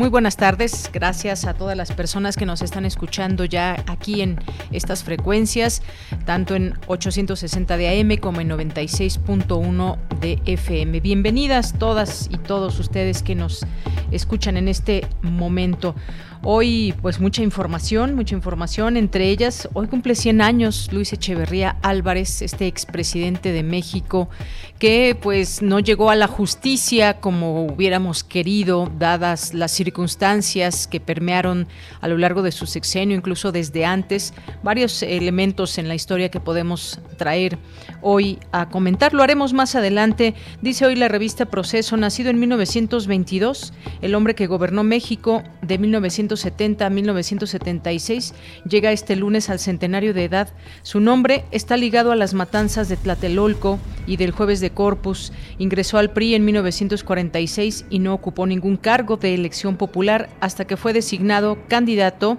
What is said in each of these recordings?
Muy buenas tardes, gracias a todas las personas que nos están escuchando ya aquí en estas frecuencias, tanto en 860 de AM como en 96.1 de FM. Bienvenidas todas y todos ustedes que nos escuchan en este momento. Hoy, pues mucha información, mucha información. Entre ellas, hoy cumple 100 años Luis Echeverría Álvarez, este expresidente de México, que pues no llegó a la justicia como hubiéramos querido, dadas las circunstancias que permearon a lo largo de su sexenio, incluso desde antes. Varios elementos en la historia que podemos traer hoy a comentar. Lo haremos más adelante. Dice hoy la revista Proceso, nacido en 1922, el hombre que gobernó México de 1922 1970 a 1976, llega este lunes al centenario de edad. Su nombre está ligado a las matanzas de Tlatelolco y del Jueves de Corpus. Ingresó al PRI en 1946 y no ocupó ningún cargo de elección popular hasta que fue designado candidato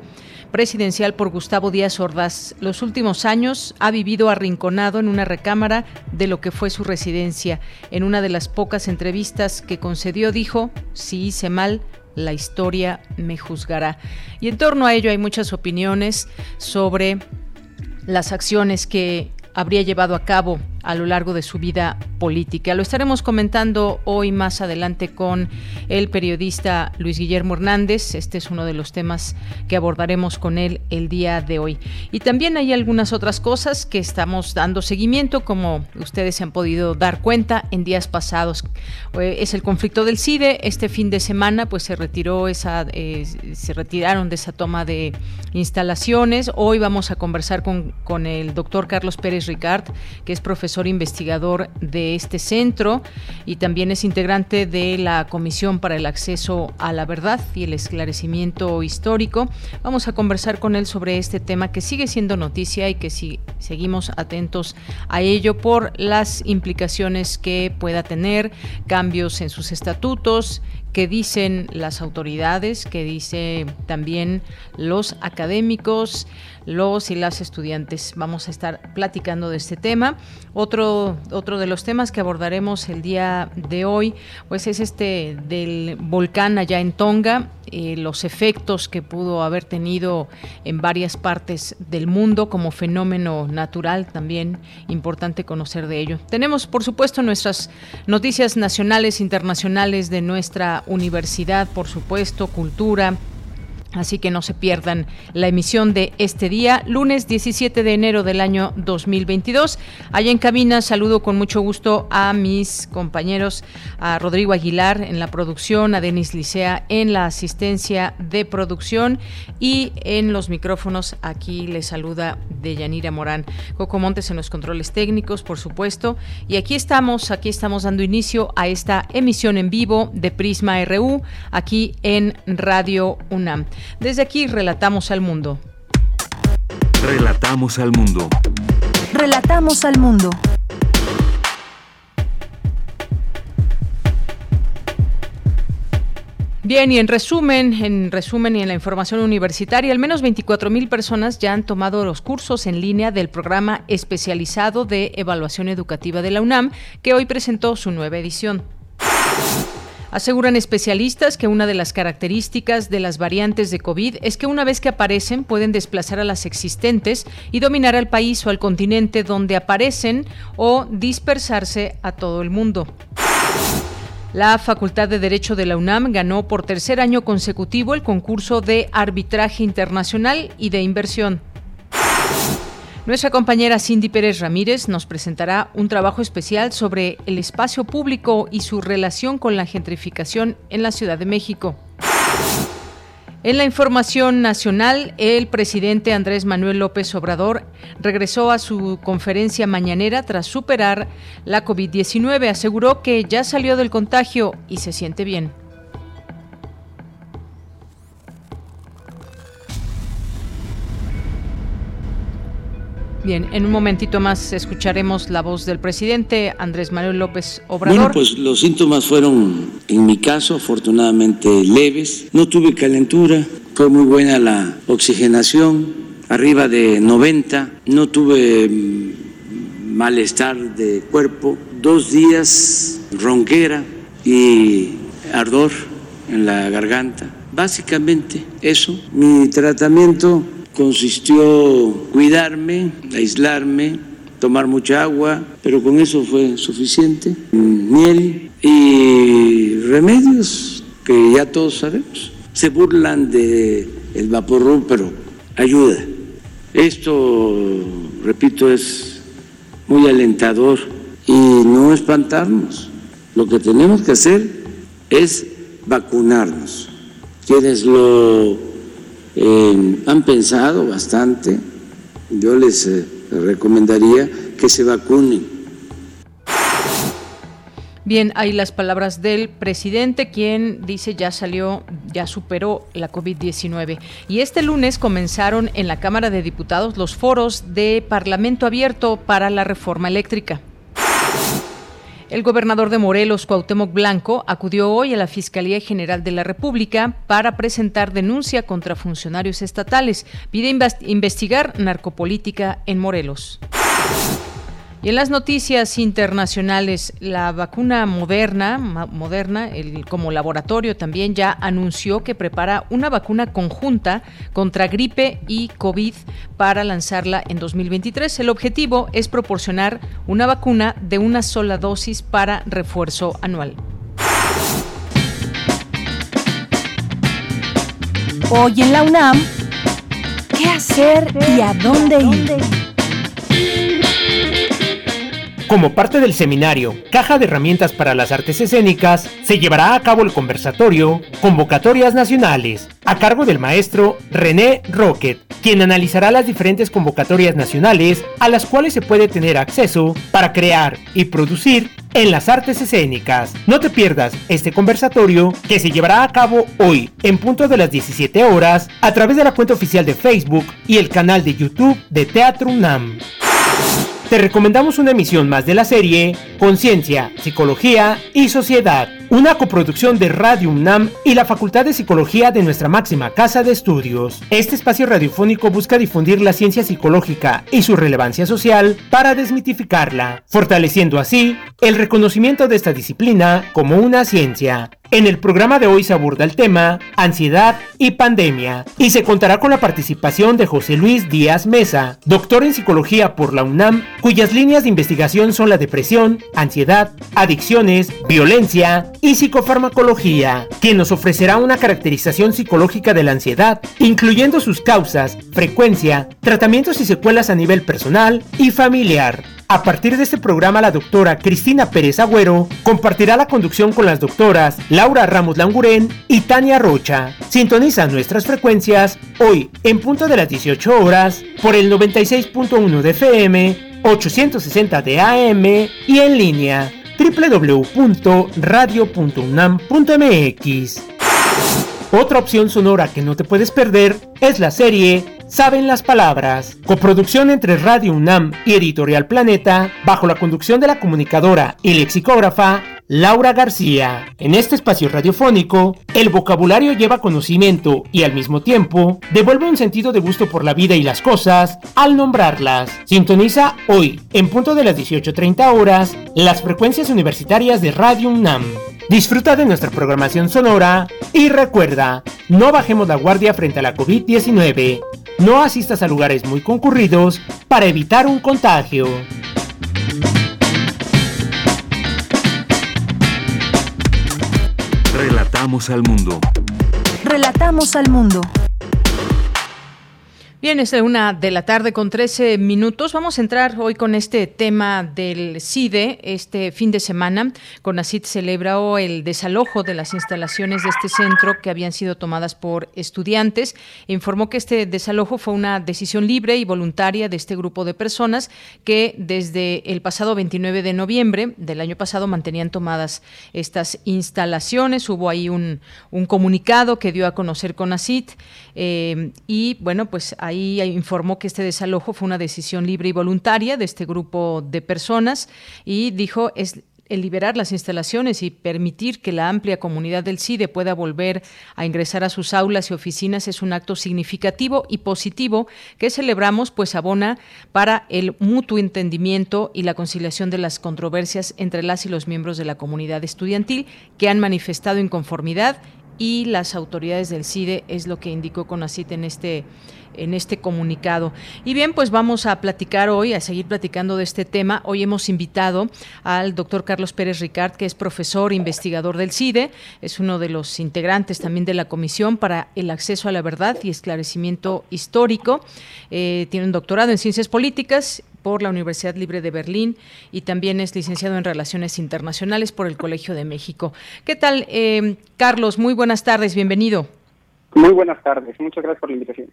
presidencial por Gustavo Díaz Ordaz. Los últimos años ha vivido arrinconado en una recámara de lo que fue su residencia. En una de las pocas entrevistas que concedió dijo, si hice mal, la historia me juzgará. Y en torno a ello hay muchas opiniones sobre las acciones que habría llevado a cabo a lo largo de su vida política. Lo estaremos comentando hoy más adelante con el periodista Luis Guillermo Hernández. Este es uno de los temas que abordaremos con él el día de hoy. Y también hay algunas otras cosas que estamos dando seguimiento, como ustedes se han podido dar cuenta en días pasados. Eh, es el conflicto del CIDE. Este fin de semana, pues se retiró esa, eh, se retiraron de esa toma de instalaciones. Hoy vamos a conversar con, con el doctor Carlos Pérez Ricard, que es profesor investigador de este centro y también es integrante de la Comisión para el Acceso a la Verdad y el Esclarecimiento Histórico. Vamos a conversar con él sobre este tema que sigue siendo noticia y que si seguimos atentos a ello por las implicaciones que pueda tener, cambios en sus estatutos, que dicen las autoridades, que dice también los académicos, los y las estudiantes. Vamos a estar platicando de este tema. Otro, otro de los temas que abordaremos el día de hoy, pues es este del volcán allá en Tonga, eh, los efectos que pudo haber tenido en varias partes del mundo como fenómeno natural, también importante conocer de ello. Tenemos, por supuesto, nuestras noticias nacionales, internacionales de nuestra universidad, por supuesto, cultura, Así que no se pierdan la emisión de este día, lunes 17 de enero del año 2022. Allá en cabina saludo con mucho gusto a mis compañeros, a Rodrigo Aguilar en la producción, a Denis Licea en la asistencia de producción y en los micrófonos aquí les saluda Deyanira Morán. Coco Montes en los controles técnicos, por supuesto. Y aquí estamos, aquí estamos dando inicio a esta emisión en vivo de Prisma RU, aquí en Radio UNAM. Desde aquí relatamos al mundo. Relatamos al mundo. Relatamos al mundo. Bien, y en resumen, en resumen y en la información universitaria, al menos 24 mil personas ya han tomado los cursos en línea del programa especializado de evaluación educativa de la UNAM, que hoy presentó su nueva edición. Aseguran especialistas que una de las características de las variantes de COVID es que una vez que aparecen pueden desplazar a las existentes y dominar al país o al continente donde aparecen o dispersarse a todo el mundo. La Facultad de Derecho de la UNAM ganó por tercer año consecutivo el concurso de arbitraje internacional y de inversión. Nuestra compañera Cindy Pérez Ramírez nos presentará un trabajo especial sobre el espacio público y su relación con la gentrificación en la Ciudad de México. En la información nacional, el presidente Andrés Manuel López Obrador regresó a su conferencia mañanera tras superar la COVID-19. Aseguró que ya salió del contagio y se siente bien. Bien, en un momentito más escucharemos la voz del presidente Andrés Manuel López Obrador. Bueno, pues los síntomas fueron, en mi caso, afortunadamente leves. No tuve calentura, fue muy buena la oxigenación, arriba de 90. No tuve mm, malestar de cuerpo, dos días ronquera y ardor en la garganta. Básicamente eso. Mi tratamiento consistió cuidarme, aislarme, tomar mucha agua, pero con eso fue suficiente, miel y remedios que ya todos sabemos. Se burlan de el pero ayuda. Esto, repito, es muy alentador y no espantarnos. Lo que tenemos que hacer es vacunarnos. Quienes lo han pensado bastante, yo les eh, recomendaría que se vacunen. Bien, hay las palabras del presidente, quien dice ya salió, ya superó la COVID-19. Y este lunes comenzaron en la Cámara de Diputados los foros de Parlamento Abierto para la Reforma Eléctrica. El gobernador de Morelos, Cuauhtémoc Blanco, acudió hoy a la Fiscalía General de la República para presentar denuncia contra funcionarios estatales. Pide investigar narcopolítica en Morelos. Y en las noticias internacionales, la vacuna Moderna, Moderna como laboratorio también ya anunció que prepara una vacuna conjunta contra gripe y COVID para lanzarla en 2023. El objetivo es proporcionar una vacuna de una sola dosis para refuerzo anual. Hoy en la UNAM, ¿qué hacer y a dónde ir? Como parte del seminario Caja de Herramientas para las Artes Escénicas, se llevará a cabo el conversatorio Convocatorias Nacionales, a cargo del maestro René Rocket, quien analizará las diferentes convocatorias nacionales a las cuales se puede tener acceso para crear y producir en las artes escénicas. No te pierdas este conversatorio que se llevará a cabo hoy en punto de las 17 horas a través de la cuenta oficial de Facebook y el canal de YouTube de Teatro UNAM te recomendamos una emisión más de la serie Conciencia, Psicología y Sociedad, una coproducción de Radio UNAM y la Facultad de Psicología de nuestra máxima casa de estudios. Este espacio radiofónico busca difundir la ciencia psicológica y su relevancia social para desmitificarla, fortaleciendo así el reconocimiento de esta disciplina como una ciencia. En el programa de hoy se aborda el tema ansiedad y pandemia y se contará con la participación de José Luis Díaz Mesa, doctor en psicología por la UNAM, cuyas líneas de investigación son la depresión, ansiedad, adicciones, violencia y psicofarmacología, quien nos ofrecerá una caracterización psicológica de la ansiedad, incluyendo sus causas, frecuencia, tratamientos y secuelas a nivel personal y familiar. A partir de este programa, la doctora Cristina Pérez Agüero compartirá la conducción con las doctoras Laura Ramos Langurén y Tania Rocha. Sintoniza nuestras frecuencias hoy en punto de las 18 horas por el 96.1 de FM, 860 de AM y en línea www.radio.unam.mx. Otra opción sonora que no te puedes perder es la serie Saben las Palabras, coproducción entre Radio UNAM y Editorial Planeta, bajo la conducción de la comunicadora y lexicógrafa Laura García. En este espacio radiofónico, el vocabulario lleva conocimiento y al mismo tiempo devuelve un sentido de gusto por la vida y las cosas al nombrarlas. Sintoniza hoy, en punto de las 18.30 horas, las frecuencias universitarias de Radio UNAM. Disfruta de nuestra programación sonora y recuerda, no bajemos la guardia frente a la COVID-19. No asistas a lugares muy concurridos para evitar un contagio. Relatamos al mundo. Relatamos al mundo. Bien, es una de la tarde con 13 minutos. Vamos a entrar hoy con este tema del CIDE. Este fin de semana, CONACID celebró el desalojo de las instalaciones de este centro que habían sido tomadas por estudiantes. Informó que este desalojo fue una decisión libre y voluntaria de este grupo de personas que desde el pasado 29 de noviembre del año pasado mantenían tomadas estas instalaciones. Hubo ahí un, comunicado que dio a conocer CONACID eh, y, bueno, pues Ahí informó que este desalojo fue una decisión libre y voluntaria de este grupo de personas y dijo es el liberar las instalaciones y permitir que la amplia comunidad del CIDE pueda volver a ingresar a sus aulas y oficinas es un acto significativo y positivo que celebramos, pues abona para el mutuo entendimiento y la conciliación de las controversias entre las y los miembros de la comunidad estudiantil que han manifestado inconformidad y las autoridades del CIDE es lo que indicó CONACIT en este en este comunicado. Y bien, pues vamos a platicar hoy, a seguir platicando de este tema. Hoy hemos invitado al doctor Carlos Pérez Ricard, que es profesor investigador del CIDE, es uno de los integrantes también de la Comisión para el Acceso a la Verdad y Esclarecimiento Histórico. Eh, tiene un doctorado en Ciencias Políticas por la Universidad Libre de Berlín y también es licenciado en Relaciones Internacionales por el Colegio de México. ¿Qué tal, eh, Carlos? Muy buenas tardes, bienvenido. Muy buenas tardes, muchas gracias por la invitación.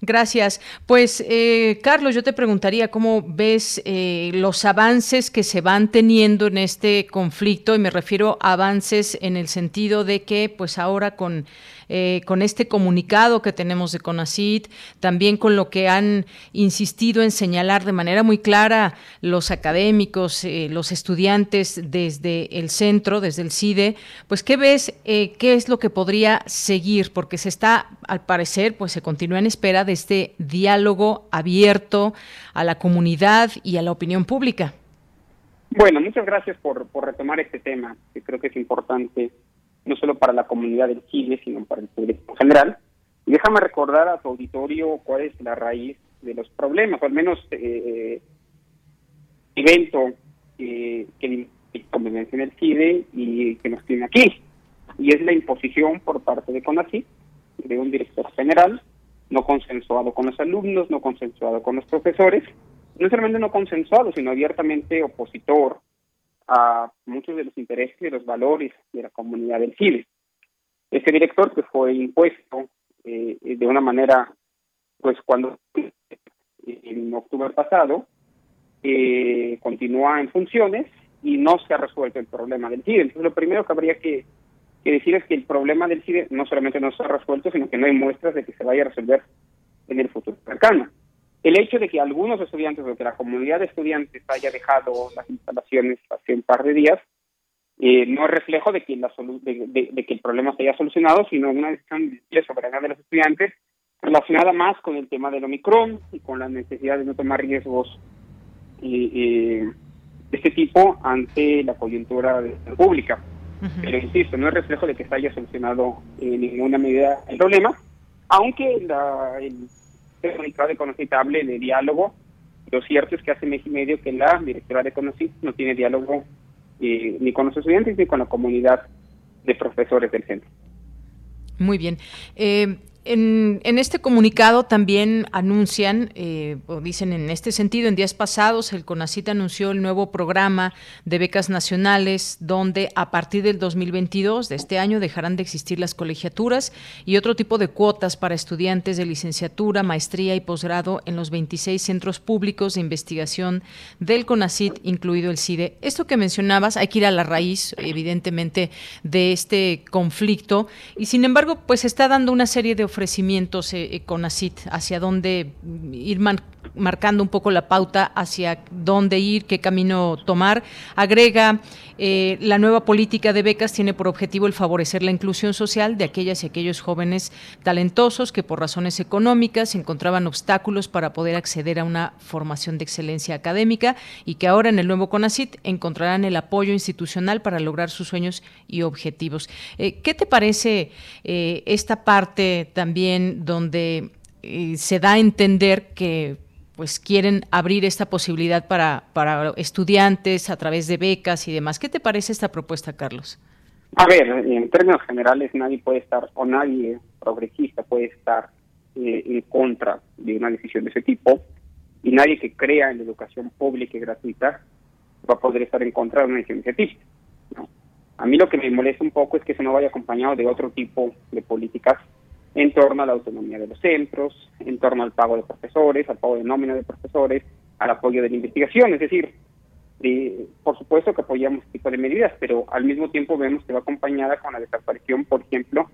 Gracias. Pues, eh, Carlos, yo te preguntaría cómo ves eh, los avances que se van teniendo en este conflicto, y me refiero a avances en el sentido de que, pues ahora con eh, con este comunicado que tenemos de CONACIT, también con lo que han insistido en señalar de manera muy clara los académicos, eh, los estudiantes desde el centro, desde el CIDE, pues ¿qué ves? Eh, ¿Qué es lo que podría seguir? Porque se está, al parecer, pues se continúa en espera de este diálogo abierto a la comunidad y a la opinión pública. Bueno, muchas gracias por, por retomar este tema, que creo que es importante no solo para la comunidad del Chile, sino para el público en general. Y déjame recordar a tu auditorio cuál es la raíz de los problemas, o al menos eh, evento eh, que convivencia en el CIDE y que nos tiene aquí. Y es la imposición por parte de CONACYT, de un director general, no consensuado con los alumnos, no consensuado con los profesores, no solamente no consensuado, sino abiertamente opositor a muchos de los intereses y los valores de la comunidad del Chile. Ese director que fue impuesto eh, de una manera, pues cuando en octubre pasado, eh, continúa en funciones y no se ha resuelto el problema del CIDE. Entonces, lo primero que habría que, que, decir es que el problema del CIDE no solamente no se ha resuelto, sino que no hay muestras de que se vaya a resolver en el futuro cercano. El hecho de que algunos estudiantes o que la comunidad de estudiantes haya dejado las instalaciones hace un par de días eh, no es reflejo de que, la de, que el problema se haya solucionado, sino una decisión de soberanía de los estudiantes relacionada más con el tema del Omicron y con la necesidad de no tomar riesgos eh, eh, de este tipo ante la coyuntura pública. Pero insisto, no es reflejo de que se haya solucionado en ninguna medida el problema, aunque la, el comunicado de Conocitable de diálogo. Lo cierto es que hace mes y medio que la directora de Conocit no tiene diálogo eh, ni con los estudiantes ni con la comunidad de profesores del centro. Muy bien. Eh, en, este comunicado también anuncian, eh, o dicen en este sentido, en días pasados el CONACIT anunció el nuevo programa de becas nacionales, donde a partir del 2022 de este año dejarán de existir las colegiaturas y otro tipo de cuotas para estudiantes de licenciatura, maestría y posgrado en los 26 centros públicos de investigación del CONACIT, incluido el CIDE. Esto que mencionabas, hay que ir a la raíz, evidentemente, de este conflicto y sin embargo, pues está dando una serie de ofrecimientos eh, eh, con ACIT, hacia dónde ir marcando un poco la pauta hacia dónde ir, qué camino tomar. Agrega, eh, la nueva política de becas tiene por objetivo el favorecer la inclusión social de aquellas y aquellos jóvenes talentosos que por razones económicas encontraban obstáculos para poder acceder a una formación de excelencia académica y que ahora en el nuevo CONACIT encontrarán el apoyo institucional para lograr sus sueños y objetivos. ¿Qué te parece esta parte? también donde eh, se da a entender que pues quieren abrir esta posibilidad para, para estudiantes a través de becas y demás. ¿Qué te parece esta propuesta, Carlos? A ver, en términos generales nadie puede estar, o nadie progresista puede estar eh, en contra de una decisión de ese tipo y nadie que crea en la educación pública y gratuita va a poder estar en contra de una decisión de ese tipo. A mí lo que me molesta un poco es que eso no vaya acompañado de otro tipo de políticas en torno a la autonomía de los centros, en torno al pago de profesores, al pago de nómina de profesores, al apoyo de la investigación. Es decir, eh, por supuesto que apoyamos este tipo de medidas, pero al mismo tiempo vemos que va acompañada con la desaparición, por ejemplo,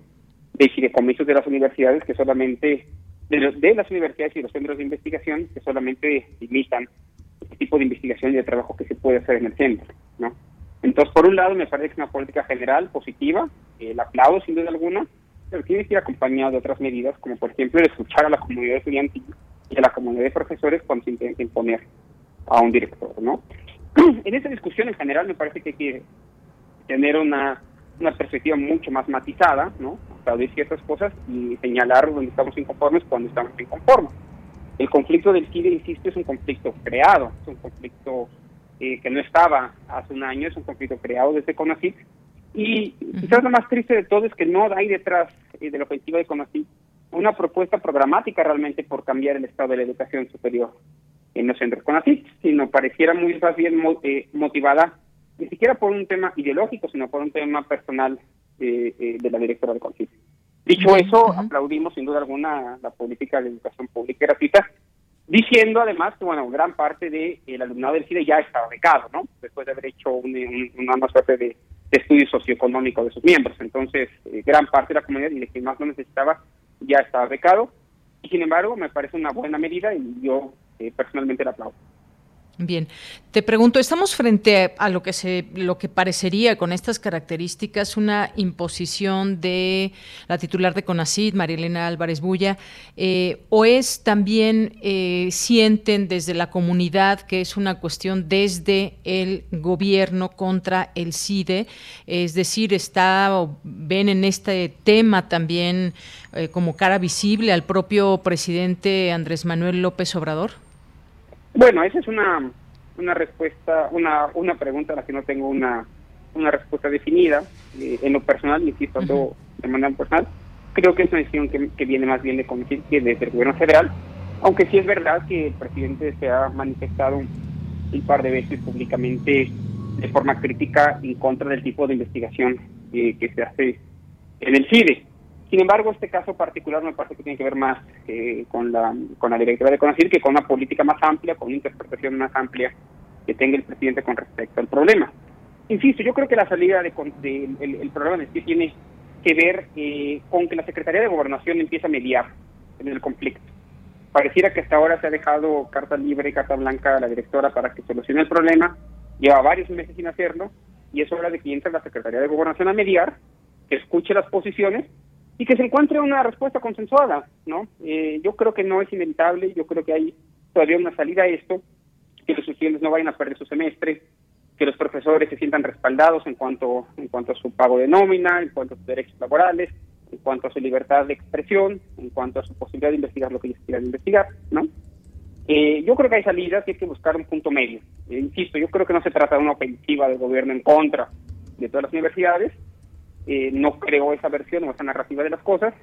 de fideicomisos de las universidades que solamente, de, las universidades y los centros de investigación que solamente limitan el tipo de investigación y de trabajo que se puede hacer en el centro, ¿no? Entonces, por un lado, me parece que es una política general positiva, el aplaudo sin duda alguna, pero tiene que ir acompañado de otras medidas, como por ejemplo el escuchar a la comunidad estudiantil y a la comunidad de profesores cuando se intenta imponer a un director, ¿no? en esa discusión en general me parece que hay que tener una, una perspectiva mucho más matizada, ¿no? Aplaudir ciertas cosas y señalar donde estamos inconformes cuando estamos inconformes. El conflicto del CIDE, insisto, es un conflicto creado, es un conflicto eh, que no estaba hace un año, es un conflicto creado desde CONACYT. Y quizás lo más triste de todo es que no hay detrás eh, del objetivo de CONACYT una propuesta programática realmente por cambiar el estado de la educación superior en los centros CONACYT, sino pareciera muy más bien eh, motivada ni siquiera por un tema ideológico, sino por un tema personal de la directora de CONACYT. Dicho eso, aplaudimos sin duda alguna la política de educación pública y gratuita, diciendo además que bueno gran parte del alumnado del CIDE ya estaba becado, ¿no? Después de haber hecho una suerte de, estudio socioeconómico de sus miembros. Entonces, eh, gran parte de la comunidad y de quien más lo necesitaba ya estaba becado. Y sin embargo, me parece una buena medida y yo eh, personalmente la aplaudo. Bien, te pregunto, estamos frente a lo que se, lo que parecería con estas características una imposición de la titular de CONACID, Marilena Álvarez Bulla, eh, o es también eh, sienten desde la comunidad que es una cuestión desde el gobierno contra el CIDE, es decir, está o ven en este tema también eh, como cara visible al propio presidente Andrés Manuel López Obrador. Bueno, esa es una, una respuesta, una, una pregunta a la que no tengo una, una respuesta definida. Eh, en lo personal, insisto, uh de manera personal, creo que es una decisión que, viene más bien de que desde el gobierno federal, aunque sí es verdad que el presidente se ha manifestado un, par de veces públicamente de forma crítica en contra del tipo de investigación eh, que se hace en el CIDE. Sin embargo, este caso particular me parece que tiene que ver más eh, con, la, con la directiva de CONACYT que con una política más amplia, con una interpretación más amplia que tenga el presidente con respecto al problema. Insisto, yo creo que la salida de, el, problema de sí tiene que ver eh, con que la Secretaría de Gobernación empieza a mediar en el conflicto. Pareciera que hasta ahora se ha dejado carta libre, carta blanca a la directora para que solucione el problema. Lleva varios meses sin hacerlo y es hora de que entre la Secretaría de Gobernación a mediar, que escuche las posiciones y que se encuentre una respuesta consensuada, ¿no? Eh, yo creo que no es inevitable, yo creo que hay todavía una salida a esto, que los estudiantes no vayan a perder su semestre, que los profesores se sientan respaldados en cuanto, en cuanto a su pago de nómina, en cuanto a sus derechos laborales, en cuanto a su libertad de expresión, en cuanto a su posibilidad de investigar lo que ellos quieran investigar, ¿no? Eh, yo creo que hay salidas y hay que buscar un punto medio. Eh, insisto, yo creo que no se trata de una ofensiva del gobierno en contra de todas las universidades, eh, no creo esa versión o esa narrativa de las cosas.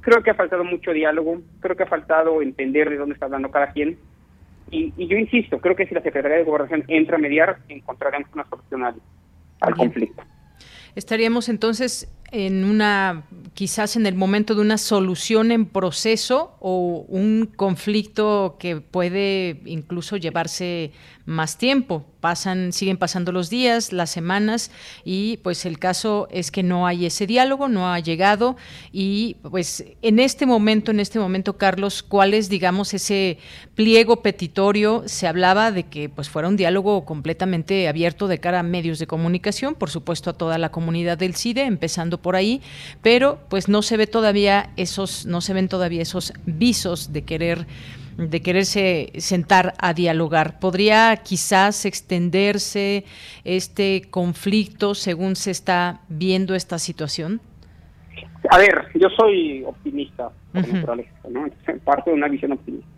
Creo que ha faltado mucho diálogo, creo que ha faltado entender de dónde está hablando cada quien. Y, yo insisto, creo que si la Secretaría de Gobernación entra a mediar, encontraremos una solución al conflicto. Estaríamos entonces en una, quizás en el momento de una solución en proceso o un conflicto que puede incluso llevarse más tiempo. Pasan, siguen pasando los días, las semanas y pues el caso es que no hay ese diálogo, no ha llegado y pues en este momento, en este momento, Carlos, ¿cuál es, digamos, ese pliego petitorio? Se hablaba de que pues fuera un diálogo completamente abierto de cara a medios de comunicación, por supuesto a toda la comunidad del CIDE, empezando por ahí, pero pues no se ve todavía esos, no se ven todavía esos visos de querer de quererse sentar a dialogar. ¿Podría quizás extenderse este conflicto según se está viendo esta situación? A ver, yo soy optimista por naturaleza, ¿no? Parto de una visión optimista.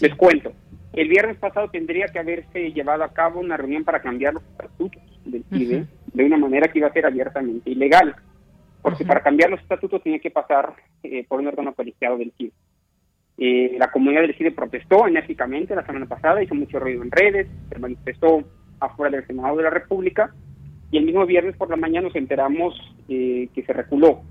Les cuento. El viernes pasado tendría que haberse llevado a cabo una reunión para cambiar los estatutos del CIDE de una manera que iba a ser abiertamente ilegal porque para cambiar los estatutos tiene que pasar eh, por un órgano colegiado del CID. Eh, la comunidad del CIDE protestó enérgicamente la semana pasada, hizo mucho ruido en redes, se manifestó afuera del Senado de la República y el mismo viernes por la mañana nos enteramos eh, que se reculó,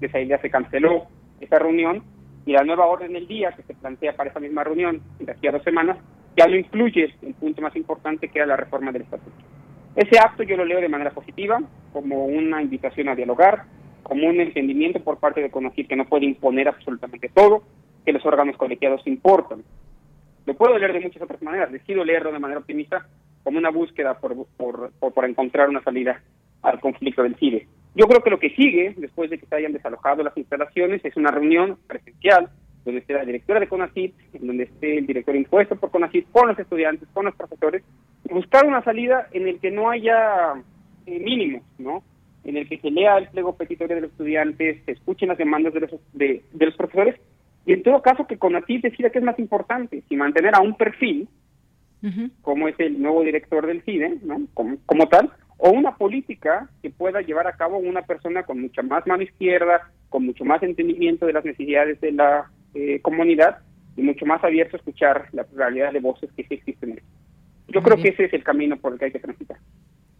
que esa idea se canceló esa reunión y la nueva orden del día que se plantea para esa misma reunión de aquí a dos semanas ya no incluye el punto más importante que era la reforma del estatuto. Ese acto yo lo leo de manera positiva, como una invitación a dialogar, como un entendimiento por parte de CONACYT que no puede imponer absolutamente todo, que los órganos colegiados importan. Lo puedo leer de muchas otras maneras, decido leerlo de manera optimista como una búsqueda por, por, por, encontrar una salida al conflicto del CIDE. Yo creo que lo que sigue, después de que se hayan desalojado las instalaciones, es una reunión presencial donde esté la directora de CONACYT, en donde esté el director impuesto por CONACYT, con los estudiantes, con los profesores, y buscar una salida en el que no haya eh, mínimos, ¿no? En el que se lea el pliego petitorio de los estudiantes, se escuchen las demandas de los, de, de los profesores, y en todo caso que CONACYT decida qué es más importante, si mantener a un perfil, como es el nuevo director del CIDE, ¿no? Como, como tal, o una política que pueda llevar a cabo una persona con mucha más mano izquierda, con mucho más entendimiento de las necesidades de la eh, comunidad y mucho más abierto a escuchar la pluralidad de voces que sí existen. Yo creo que ese es el camino por el que hay que transitar.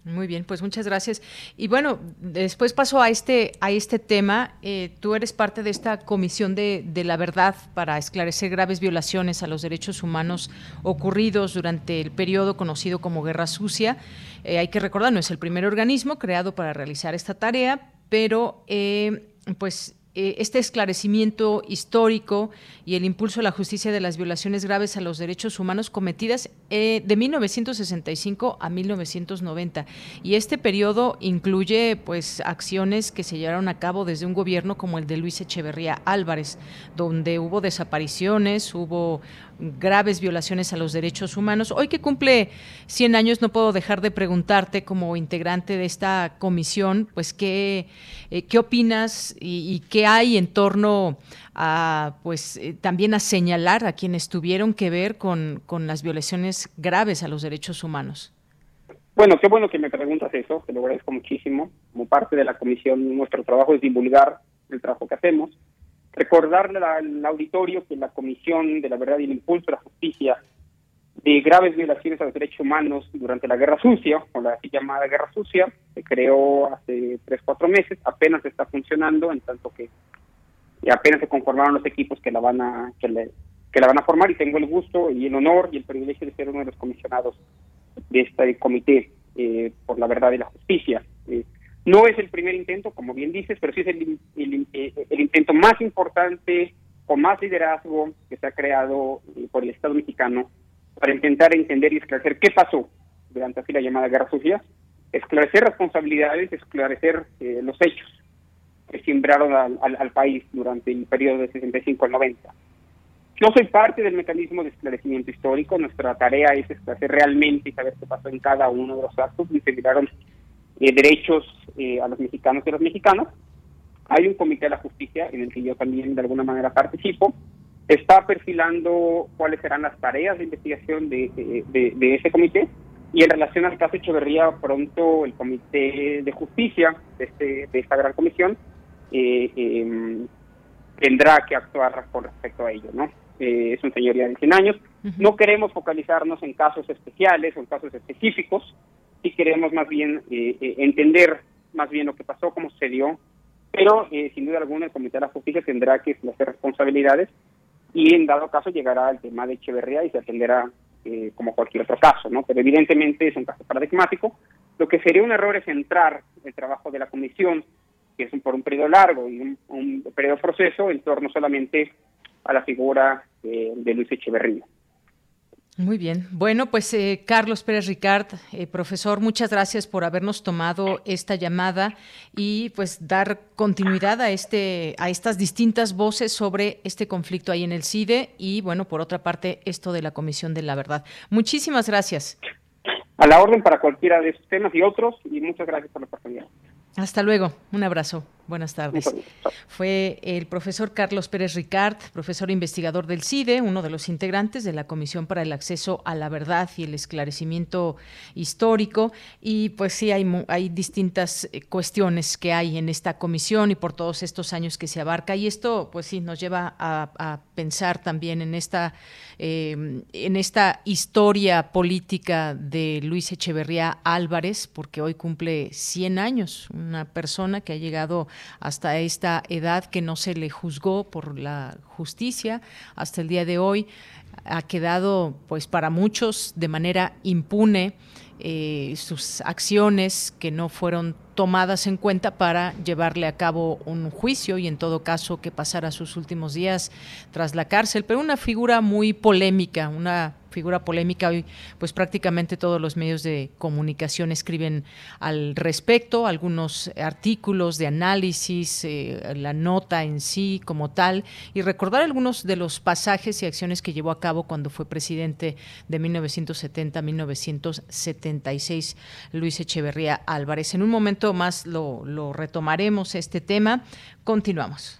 Muy bien, pues muchas gracias. Y bueno, después paso a este, a este tema. Eh, tú eres parte de esta comisión de, la verdad para esclarecer graves violaciones a los derechos humanos ocurridos durante el periodo conocido como Guerra Sucia. Eh, hay que recordar, no es el primer organismo creado para realizar esta tarea, pero eh, pues este esclarecimiento histórico y el impulso a la justicia de las violaciones graves a los derechos humanos cometidas eh, de 1965 a 1990. Y este periodo incluye pues acciones que se llevaron a cabo desde un gobierno como el de Luis Echeverría Álvarez, donde hubo desapariciones, hubo graves violaciones a los derechos humanos. Hoy que cumple 100 años, no puedo dejar de preguntarte como integrante de esta comisión, pues qué, eh, qué opinas y, qué hay en torno a, pues eh, también a señalar a quienes tuvieron que ver con, con las violaciones graves a los derechos humanos. Bueno, qué bueno que me preguntas eso, te lo agradezco muchísimo. Como parte de la comisión, nuestro trabajo es divulgar el trabajo que hacemos Recordarle al auditorio que la Comisión de la Verdad y el Impulso de la Justicia de graves violaciones a los derechos humanos durante la Guerra Sucia, o la llamada Guerra Sucia, se creó hace tres, cuatro meses, apenas está funcionando, en tanto que apenas se conformaron los equipos que la van a que, la van a formar y tengo el gusto y el honor y el privilegio de ser uno de los comisionados de este comité eh, por la verdad y la justicia. Eh, no es el primer intento, como bien dices, pero sí es el, el, intento más importante, con más liderazgo que se ha creado eh, por el Estado mexicano para intentar entender y esclarecer qué pasó durante así la llamada Guerra Sucia, esclarecer responsabilidades, esclarecer eh, los hechos que sembraron al, país durante el periodo de 65 al 90. Yo soy parte del mecanismo de esclarecimiento histórico, nuestra tarea es esclarecer realmente y saber qué pasó en cada uno de los actos, y se eh, derechos eh, a los mexicanos y a las mexicanas. Hay un comité de la justicia en el que yo también de alguna manera participo. Está perfilando cuáles serán las tareas de investigación de, de, ese comité y en relación al caso Echeverría, pronto el Comité de Justicia de, este, de esta gran comisión eh, em, tendrá que actuar con respecto a ello, ¿no? es un señoría de 100 años. No queremos focalizarnos en casos especiales o en casos específicos, sí queremos más bien eh, eh, entender más bien lo que pasó, cómo sucedió, pero eh, sin duda alguna el Comité de la Justicia tendrá que hacer responsabilidades y en dado caso llegará al tema de Echeverría y se atenderá como cualquier otro caso, ¿no? Pero evidentemente es un caso paradigmático. Lo que sería un error es centrar el trabajo de la comisión, que es por un periodo largo y un, periodo proceso, en torno solamente a la figura de Luis Echeverría. Muy bien. Bueno, pues eh, Carlos Pérez Ricard, eh, profesor, muchas gracias por habernos tomado esta llamada y pues dar continuidad a este a estas distintas voces sobre este conflicto ahí en el CIDE y bueno, por otra parte, esto de la Comisión de la Verdad. Muchísimas gracias. A la orden para cualquiera de estos temas y otros y muchas gracias por la oportunidad. Hasta luego. Un abrazo. Buenas tardes. Fue el profesor Carlos Pérez Ricard, profesor investigador del CIDE, uno de los integrantes de la Comisión para el Acceso a la Verdad y el Esclarecimiento Histórico. Y pues sí, hay, hay distintas eh, cuestiones que hay en esta comisión y por todos estos años que se abarca. Y esto, pues sí, nos lleva a, pensar también en esta, eh, en esta historia política de Luis Echeverría Álvarez, porque hoy cumple 100 años, una persona que ha llegado hasta esta edad que no se le juzgó por la justicia. Hasta el día de hoy ha quedado pues para muchos de manera impune eh, sus acciones que no fueron tomadas en cuenta para llevarle a cabo un juicio y en todo caso que pasara sus últimos días tras la cárcel, pero una figura muy polémica, una figura polémica hoy, pues prácticamente todos los medios de comunicación escriben al respecto, algunos artículos de análisis, eh, la nota en sí como tal, y recordar algunos de los pasajes y acciones que llevó a cabo cuando fue presidente de 1970 a 1976, Luis Echeverría Álvarez. En un momento más lo, lo retomaremos este tema. Continuamos.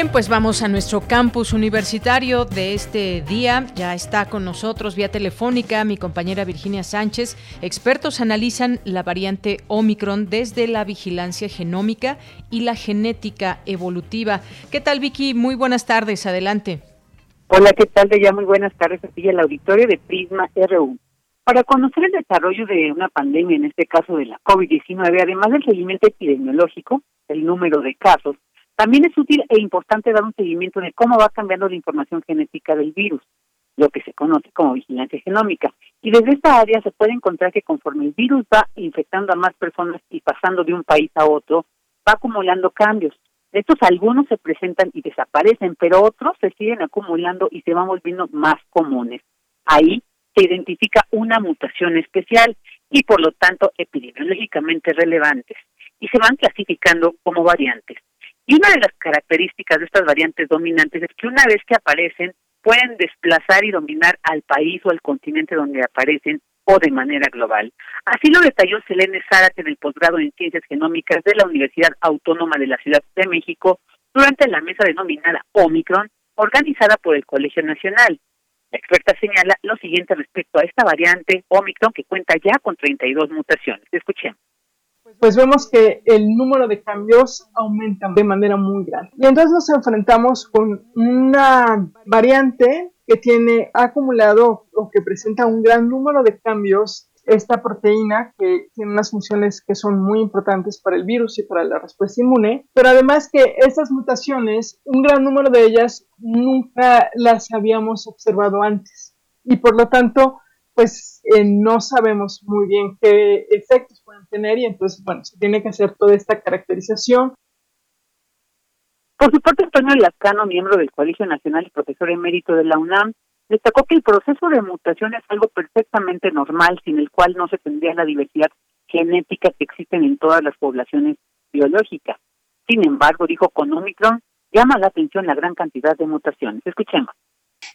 Bien, pues vamos a nuestro campus universitario de este día. Ya está con nosotros vía telefónica mi compañera Virginia Sánchez. Expertos analizan la variante Omicron desde la vigilancia genómica y la genética evolutiva. ¿Qué tal, Vicky? Muy buenas tardes. Adelante. Hola, ¿qué tal? De ya muy buenas tardes aquí el auditorio de Prisma RU. Para conocer el desarrollo de una pandemia, en este caso de la COVID-19, además del seguimiento epidemiológico, el número de casos, también es útil e importante dar un seguimiento de cómo va cambiando la información genética del virus, lo que se conoce como vigilancia genómica. Y desde esta área se puede encontrar que conforme el virus va infectando a más personas y pasando de un país a otro, va acumulando cambios. estos algunos se presentan y desaparecen, pero otros se siguen acumulando y se van volviendo más comunes. Ahí se identifica una mutación especial y por lo tanto epidemiológicamente relevantes y se van clasificando como variantes. Y una de las características de estas variantes dominantes es que una vez que aparecen, pueden desplazar y dominar al país o al continente donde aparecen o de manera global. Así lo detalló Selene Zárate en el posgrado en Ciencias Genómicas de la Universidad Autónoma de la Ciudad de México durante la mesa denominada Omicron, organizada por el Colegio Nacional. La experta señala lo siguiente respecto a esta variante Omicron que cuenta ya con 32 mutaciones. Escuchemos pues vemos que el número de cambios aumenta de manera muy grande. Y entonces nos enfrentamos con una variante que tiene acumulado o que presenta un gran número de cambios esta proteína que tiene unas funciones que son muy importantes para el virus y para la respuesta inmune, pero además que estas mutaciones, un gran número de ellas nunca las habíamos observado antes y por lo tanto pues eh, no sabemos muy bien qué efectos pueden tener y entonces, bueno, se tiene que hacer toda esta caracterización. Por su parte, Antonio Lascano, miembro del Colegio Nacional y profesor emérito de la UNAM, destacó que el proceso de mutación es algo perfectamente normal, sin el cual no se tendría la diversidad genética que existen en todas las poblaciones biológicas. Sin embargo, dijo con Omicron, llama la atención la gran cantidad de mutaciones. Escuchemos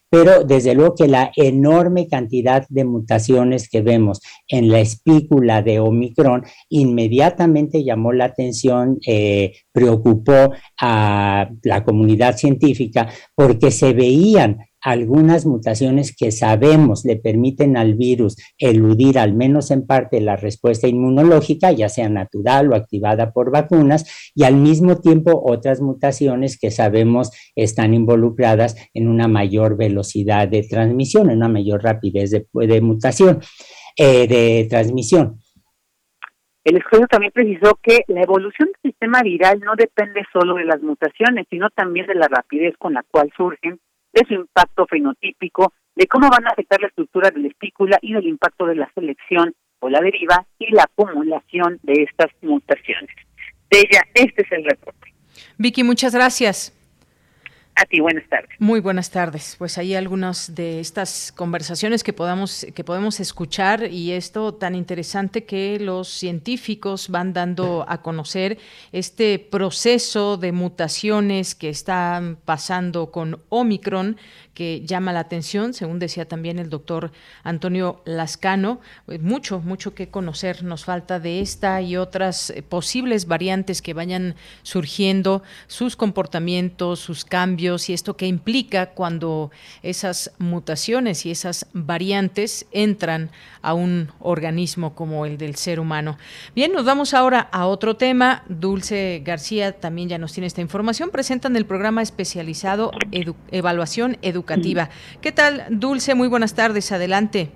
pero desde luego que la enorme cantidad de mutaciones que vemos en la espícula de Omicron inmediatamente llamó la atención, eh, preocupó a la comunidad científica porque se veían algunas mutaciones que sabemos le permiten al virus eludir al menos en parte la respuesta inmunológica, ya sea natural o activada por vacunas, y al mismo tiempo otras mutaciones que sabemos están involucradas en una mayor velocidad de transmisión, en una mayor rapidez de, mutación, eh, de transmisión. El estudio también precisó que la evolución del sistema viral no depende solo de las mutaciones, sino también de la rapidez con la cual surgen de su impacto fenotípico, de cómo van a afectar la estructura de la espícula y del impacto de la selección o la deriva y la acumulación de estas mutaciones. De ella, este es el reporte. Vicky, muchas gracias. A ti, buenas tardes. Muy buenas tardes. Pues hay algunas de estas conversaciones que podamos que podemos escuchar y esto tan interesante que los científicos van dando a conocer este proceso de mutaciones que están pasando con Omicron que llama la atención, según decía también el doctor Antonio Lascano. Pues mucho, mucho que conocer nos falta de esta y otras eh, posibles variantes que vayan surgiendo, sus comportamientos, sus cambios y esto que implica cuando esas mutaciones y esas variantes entran a un organismo como el del ser humano. Bien, nos vamos ahora a otro tema. Dulce García también ya nos tiene esta información. Presentan el programa especializado Evaluación Educativa educativa. ¿Qué tal, Dulce? Muy buenas tardes, adelante.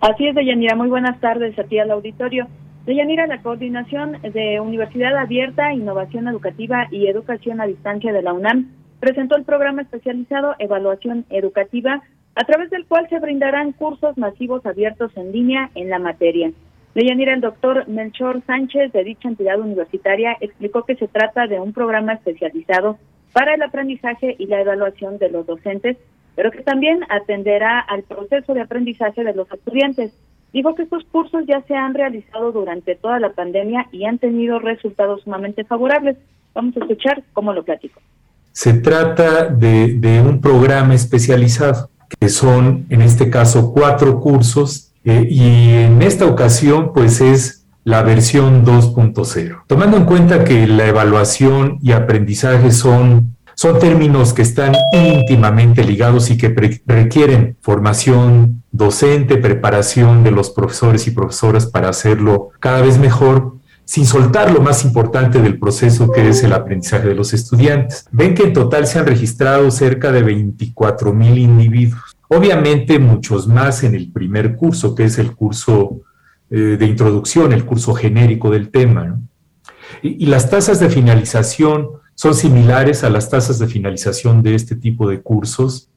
Así es, Deyanira, muy buenas tardes a ti al auditorio. Deyanira, la coordinación de Universidad Abierta, Innovación Educativa y Educación a Distancia de la UNAM presentó el programa especializado Evaluación Educativa, a través del cual se brindarán cursos masivos abiertos en línea en la materia. Deyanira, el doctor Melchor Sánchez de dicha entidad universitaria explicó que se trata de un programa especializado para el aprendizaje y la evaluación de los docentes pero que también atenderá al proceso de aprendizaje de los estudiantes. Dijo que estos cursos ya se han realizado durante toda la pandemia y han tenido resultados sumamente favorables. Vamos a escuchar cómo lo platico. Se trata de, un programa especializado, que son en este caso cuatro cursos, eh, y en esta ocasión pues es la versión 2.0. Tomando en cuenta que la evaluación y aprendizaje son son términos que están íntimamente ligados y que requieren formación docente, preparación de los profesores y profesoras para hacerlo cada vez mejor, sin soltar lo más importante del proceso que es el aprendizaje de los estudiantes. Ven que en total se han registrado cerca de 24 mil individuos. Obviamente muchos más en el primer curso, que es el curso eh, de introducción, el curso genérico del tema. y las tasas de finalización son similares a las tasas de finalización de este tipo de cursos.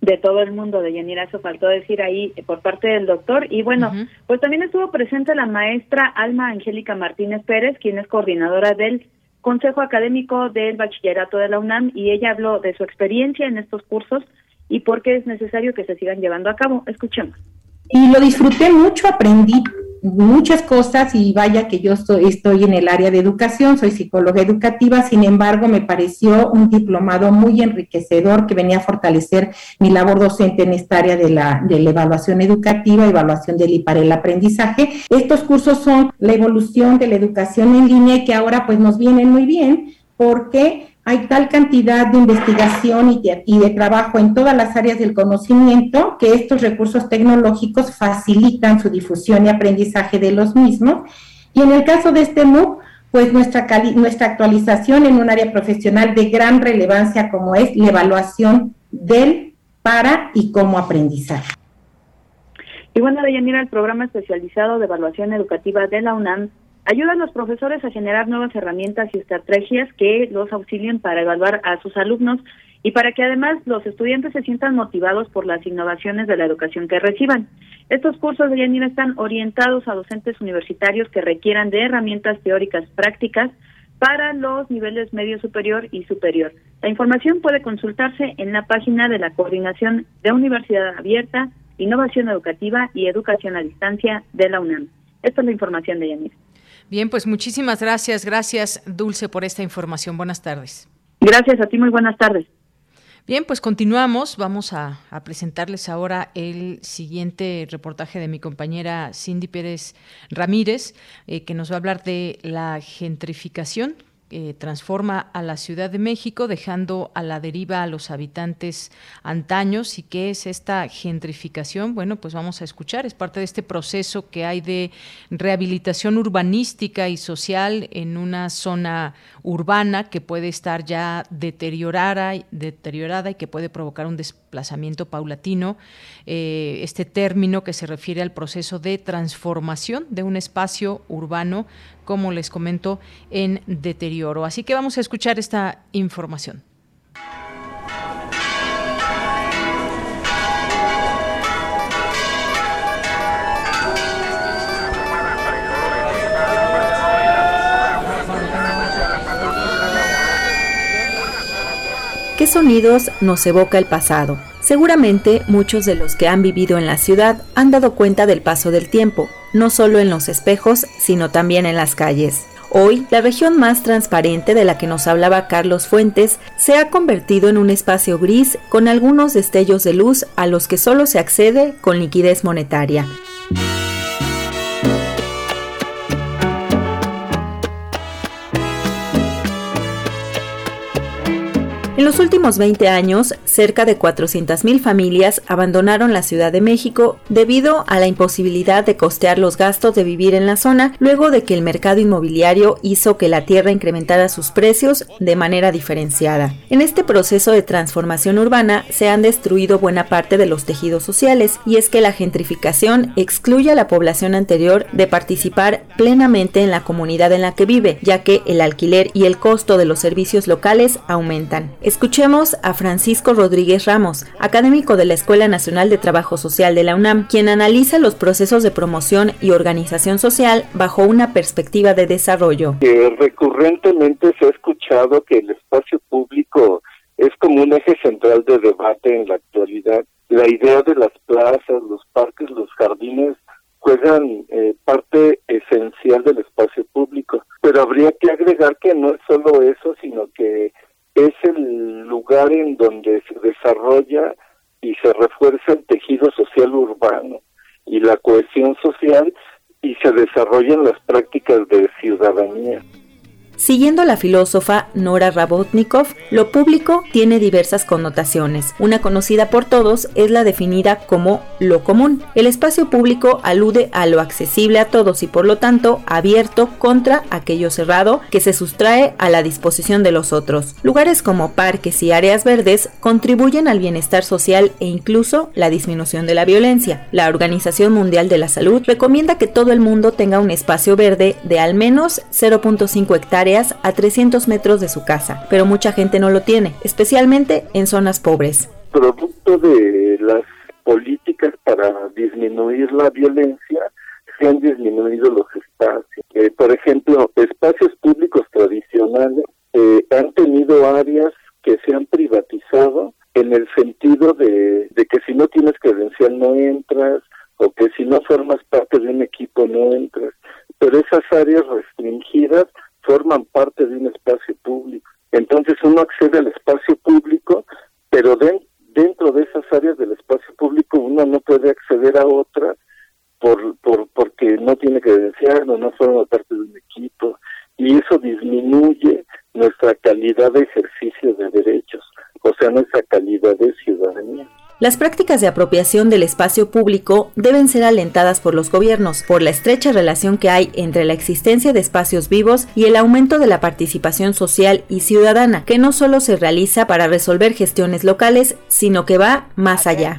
De todo el mundo, de Yanira, eso faltó decir ahí eh, por parte del doctor. Y bueno, pues también estuvo presente la maestra Alma Angélica Martínez Pérez, quien es coordinadora del Consejo Académico del Bachillerato de la UNAM, y ella habló de su experiencia en estos cursos y por qué es necesario que se sigan llevando a cabo. Escuchemos. Y lo disfruté mucho, aprendí muchas cosas y vaya que yo estoy, estoy, en el área de educación, soy psicóloga educativa, sin embargo me pareció un diplomado muy enriquecedor que venía a fortalecer mi labor docente en esta área de la, de evaluación educativa, evaluación del para el aprendizaje. Estos cursos son la evolución de la educación en línea que ahora pues nos vienen muy bien porque hay tal cantidad de investigación y de, trabajo en todas las áreas del conocimiento que estos recursos tecnológicos facilitan su difusión y aprendizaje de los mismos. Y en el caso de este MOOC, pues nuestra, actualización en un área profesional de gran relevancia como es la evaluación del, para y como aprendizaje. Y bueno, Deyanira, el programa especializado de evaluación educativa de la UNAM Ayuda a los profesores a generar nuevas herramientas y estrategias que los auxilien para evaluar a sus alumnos y para que además los estudiantes se sientan motivados por las innovaciones de la educación que reciban. Estos cursos de Yanira están orientados a docentes universitarios que requieran de herramientas teóricas prácticas para los niveles medio superior y superior. La información puede consultarse en la página de la Coordinación de Universidad Abierta, Innovación Educativa y Educación a Distancia de la UNAM. Esta es la información de Yanira. Bien, pues muchísimas gracias. Gracias, Dulce, por esta información. Buenas tardes. Gracias a ti, muy buenas tardes. Bien, pues continuamos. Vamos a, presentarles ahora el siguiente reportaje de mi compañera Cindy Pérez Ramírez, eh, que nos va a hablar de la gentrificación eh, transforma a la Ciudad de México, dejando a la deriva a los habitantes antaños. ¿Y qué es esta gentrificación? Bueno, pues vamos a escuchar. Es parte de este proceso que hay de rehabilitación urbanística y social en una zona urbana que puede estar ya deteriorada, deteriorada y que puede provocar un desplazamiento paulatino. Eh, este término que se refiere al proceso de transformación de un espacio urbano como les comento, en deterioro. Así que vamos a escuchar esta información. ¿Qué sonidos nos evoca el pasado? Seguramente muchos de los que han vivido en la ciudad han dado cuenta del paso del tiempo, no solo en los espejos, sino también en las calles. Hoy, la región más transparente de la que nos hablaba Carlos Fuentes se ha convertido en un espacio gris con algunos destellos de luz a los que solo se accede con liquidez monetaria. En los últimos 20 años, cerca de 400.000 familias abandonaron la Ciudad de México debido a la imposibilidad de costear los gastos de vivir en la zona luego de que el mercado inmobiliario hizo que la tierra incrementara sus precios de manera diferenciada. En este proceso de transformación urbana se han destruido buena parte de los tejidos sociales y es que la gentrificación excluye a la población anterior de participar plenamente en la comunidad en la que vive, ya que el alquiler y el costo de los servicios locales aumentan. Escuchemos a Francisco Rodríguez Ramos, académico de la Escuela Nacional de Trabajo Social de la UNAM, quien analiza los procesos de promoción y organización social bajo una perspectiva de desarrollo. recurrentemente se ha escuchado que el espacio público es como un eje central de debate en la actualidad. La idea de las plazas, los parques, los jardines juegan eh, parte esencial del espacio público. Pero habría que agregar que no es solo eso, sino que es el lugar en donde se desarrolla y se refuerza el tejido social urbano y la cohesión social y se desarrollan las prácticas de ciudadanía. Siguiendo la filósofa Nora Rabotnikov, lo público tiene diversas connotaciones. Una conocida por todos es la definida como lo común. El espacio público alude a lo accesible a todos y por lo tanto abierto contra aquello cerrado que se sustrae a la disposición de los otros. Lugares como parques y áreas verdes contribuyen al bienestar social e incluso la disminución de la violencia. La Organización Mundial de la Salud recomienda que todo el mundo tenga un espacio verde de al menos 0.5 hectáreas a 300 metros de su casa, pero mucha gente no lo tiene, especialmente en zonas pobres. Producto de las políticas para disminuir la violencia, se han disminuido los espacios. Eh, por ejemplo, espacios públicos tradicionales eh, han tenido áreas que se han privatizado en el sentido de, de que si no tienes credencial no entras o que si no formas parte de un equipo no entras. Pero esas áreas restringidas forman parte de un espacio público. Entonces uno accede al espacio público, pero dentro de esas áreas del espacio público uno no puede acceder a otras por, por porque no tiene credencial o no forma parte de un equipo y eso disminuye nuestra calidad de ejercicio de derechos, o sea, nuestra calidad de ciudadanía. Las prácticas de apropiación del espacio público deben ser alentadas por los gobiernos, por la estrecha relación que hay entre la existencia de espacios vivos y el aumento de la participación social y ciudadana, que no solo se realiza para resolver gestiones locales, sino que va más allá.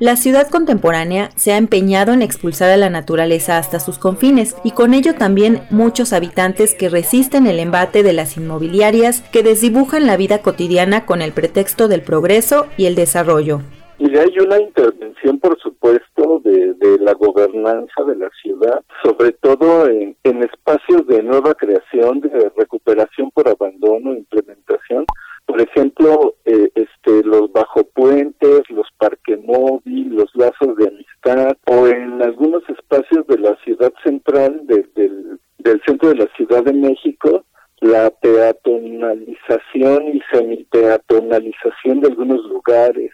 La ciudad contemporánea se ha empeñado en expulsar a la naturaleza hasta sus confines y con ello también muchos habitantes que resisten el embate de las inmobiliarias que desdibujan la vida cotidiana con el pretexto del progreso y el desarrollo. Y hay una intervención, por supuesto, de, la gobernanza de la ciudad, sobre todo en, espacios de nueva creación, de recuperación por abandono, implementación. Por ejemplo, eh, este, los bajopuentes, los parques móviles, los lazos de amistad, o en algunos espacios de la ciudad central, del, del centro de la Ciudad de México, la peatonalización y semi-peatonalización de algunos lugares,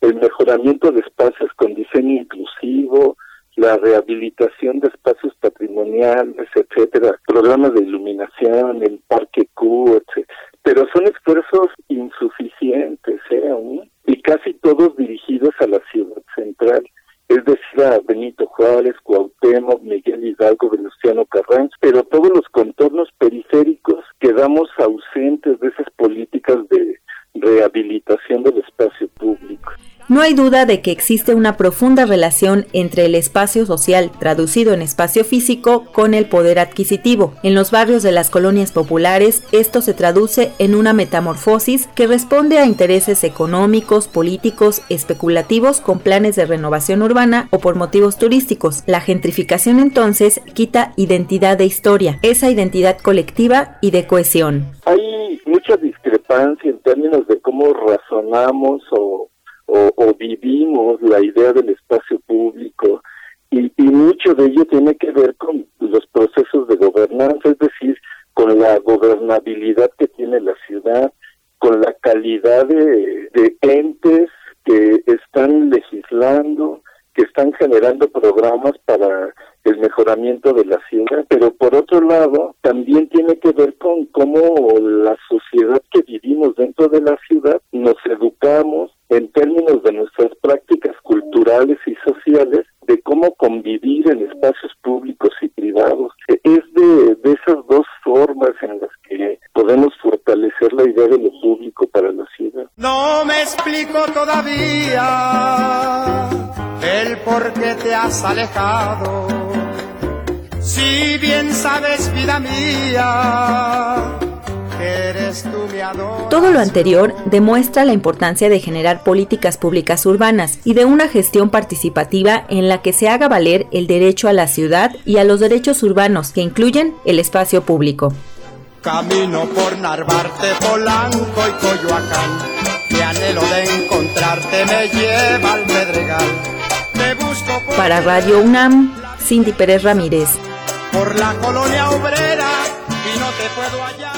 el mejoramiento de espacios con diseño inclusivo, la rehabilitación de espacios patrimoniales, etcétera, programas de iluminación, el parque Q, etcétera. Pero son esfuerzos insuficientes, ¿eh? Aún, y casi todos dirigidos a la ciudad central es decir, a Benito Juárez, Cuauhtémoc, Miguel Hidalgo, Venustiano Carranza, pero todos los contornos periféricos quedamos ausentes de esas políticas de rehabilitación del espacio público. No hay duda de que existe una profunda relación entre el espacio social, traducido en espacio físico, con el poder adquisitivo. En los barrios de las colonias populares, esto se traduce en una metamorfosis que responde a intereses económicos, políticos, especulativos con planes de renovación urbana o por motivos turísticos. La gentrificación entonces quita identidad de historia, esa identidad colectiva y de cohesión. Hay mucha discrepancia en términos de cómo razonamos o, o, vivimos la idea del espacio público y, y mucho de ello tiene que ver con los procesos de gobernanza, es decir, con la gobernabilidad que tiene la ciudad, con la calidad de, de entes que están legislando, que están generando programas para el mejoramiento de la ciudad, pero por otro lado también tiene que ver con cómo la sociedad que vivimos dentro de la ciudad nos educamos en términos de nuestras prácticas culturales y sociales de cómo convivir en espacios públicos y privados. Es de, de esas dos formas en las que podemos fortalecer la idea de lo público para la ciudad. No me explico todavía el por qué te has alejado. Si bien sabes, vida mía, todo lo anterior demuestra la importancia de generar políticas públicas urbanas y de una gestión participativa en la que se haga valer el derecho a la ciudad y a los derechos urbanos que incluyen el espacio público. Camino por Narvarte, Polanco y Coyoacán. Mi anhelo de encontrarte me lleva al Medregal. busco Para Radio UNAM, Cindy Pérez Ramírez. Por la colonia obrera y no te puedo hallar.